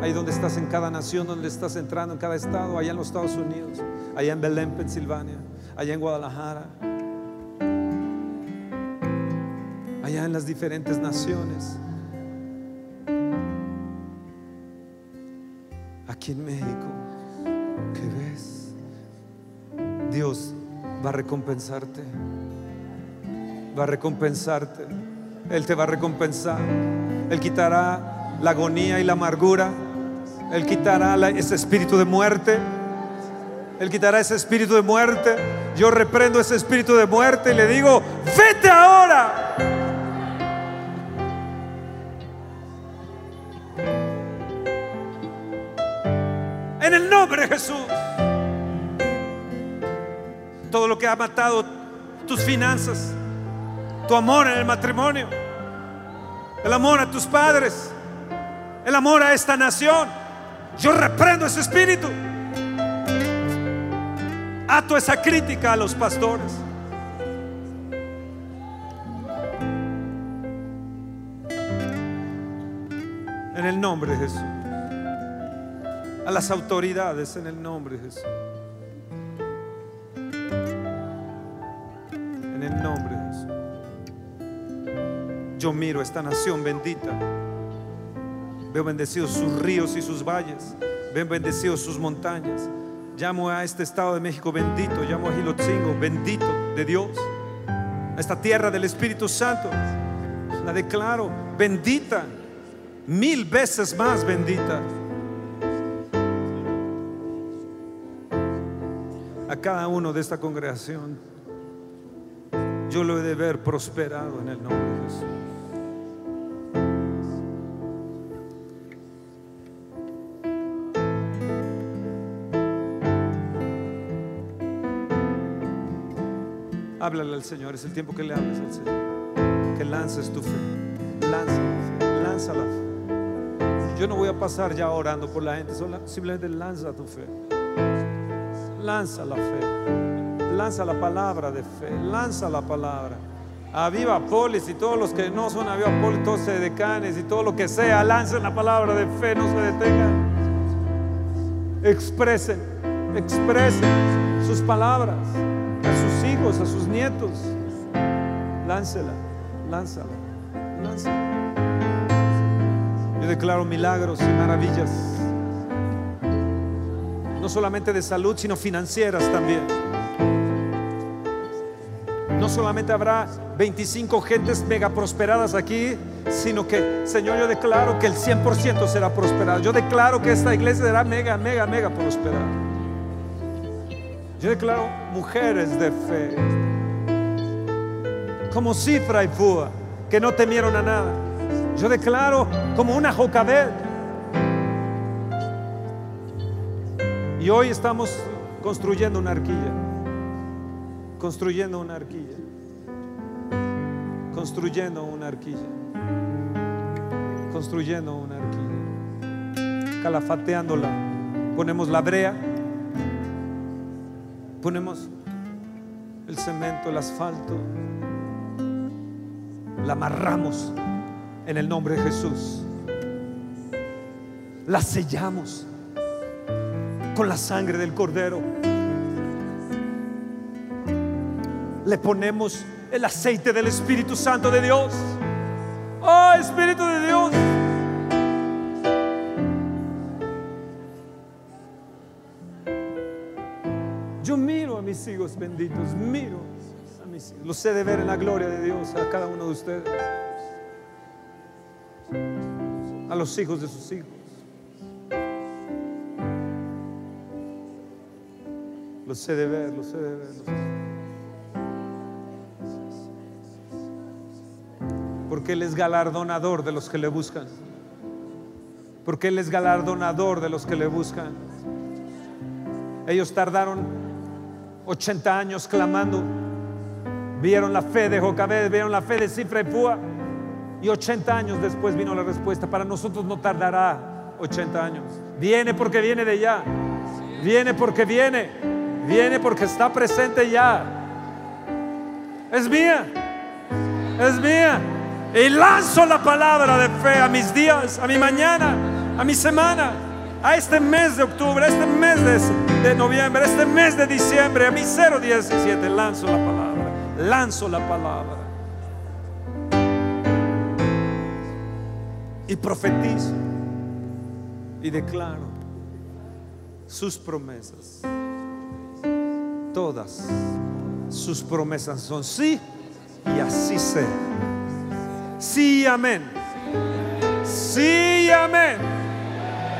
Ahí donde estás en cada nación, donde estás entrando en cada estado, allá en los Estados Unidos, allá en Belén, Pensilvania, allá en Guadalajara, allá en las diferentes naciones. Aquí en México, ¿qué ves? Dios va a recompensarte. Va a recompensarte. Él te va a recompensar. Él quitará la agonía y la amargura. Él quitará ese espíritu de muerte. Él quitará ese espíritu de muerte. Yo reprendo ese espíritu de muerte y le digo, vete ahora. En el nombre de Jesús. Todo lo que ha matado tus finanzas, tu amor en el matrimonio, el amor a tus padres, el amor a esta nación. Yo reprendo ese espíritu. Ato esa crítica a los pastores. En el nombre de Jesús. A las autoridades en el nombre de Jesús. En el nombre de Jesús. Yo miro esta nación bendita. Veo bendecidos sus ríos y sus valles. Veo bendecidos sus montañas. Llamo a este estado de México bendito. Llamo a Gilotzingo bendito de Dios. A esta tierra del Espíritu Santo. La declaro bendita. Mil veces más bendita. A cada uno de esta congregación. Yo lo he de ver prosperado en el nombre de Jesús. Háblale al Señor, es el tiempo que le hables al Señor. Que lances tu fe. Lanza la fe. Lanza la fe. Yo no voy a pasar ya orando por la gente, simplemente lanza tu fe. Lanza la fe. Lanza la palabra de fe. Lanza la palabra. A Viva Polis y todos los que no son a Viva Polis, todos decanes y todo lo que sea, lancen la palabra de fe, no se detengan. Expresen, expresen sus palabras a sus nietos. Láncela, lánzala, lánzala. Yo declaro milagros y maravillas, no solamente de salud, sino financieras también. No solamente habrá 25 gentes mega prosperadas aquí, sino que, Señor, yo declaro que el 100% será prosperado. Yo declaro que esta iglesia será mega, mega, mega prosperada. Yo declaro mujeres de fe, como Cifra y Fua, que no temieron a nada. Yo declaro como una Jocabed. Y hoy estamos construyendo una arquilla, construyendo una arquilla, construyendo una arquilla, construyendo una arquilla, calafateándola. Ponemos la brea, ponemos el cemento, el asfalto, la amarramos en el nombre de Jesús, la sellamos con la sangre del cordero. Le ponemos el aceite del Espíritu Santo de Dios. Oh, Espíritu de Dios. Mis hijos benditos, miro a mis hijos. Los sé de ver en la gloria de Dios a cada uno de ustedes. A los hijos de sus hijos. Los sé de ver, los sé de ver. los sé de ver. Porque Él es galardonador de los que le buscan. Porque Él es galardonador de los que le buscan. Ellos tardaron 80 años clamando. Vieron la fe de Jocabed, vieron la fe de Cifra y Púa. Y 80 años después vino la respuesta. Para nosotros no tardará 80 años. Viene porque viene de ya. Viene porque viene. Viene porque está presente ya. Es mía. Es mía. Y lanzo la palabra de fe a mis días, a mi mañana, a mi semana, a este mes de octubre, a este mes de, noviembre, a este mes de diciembre, a mi 017. Lanzo la palabra, lanzo la palabra. Y profetizo y declaro sus promesas. Todas sus promesas son sí y así sea. Sí, amén. Sí, amén.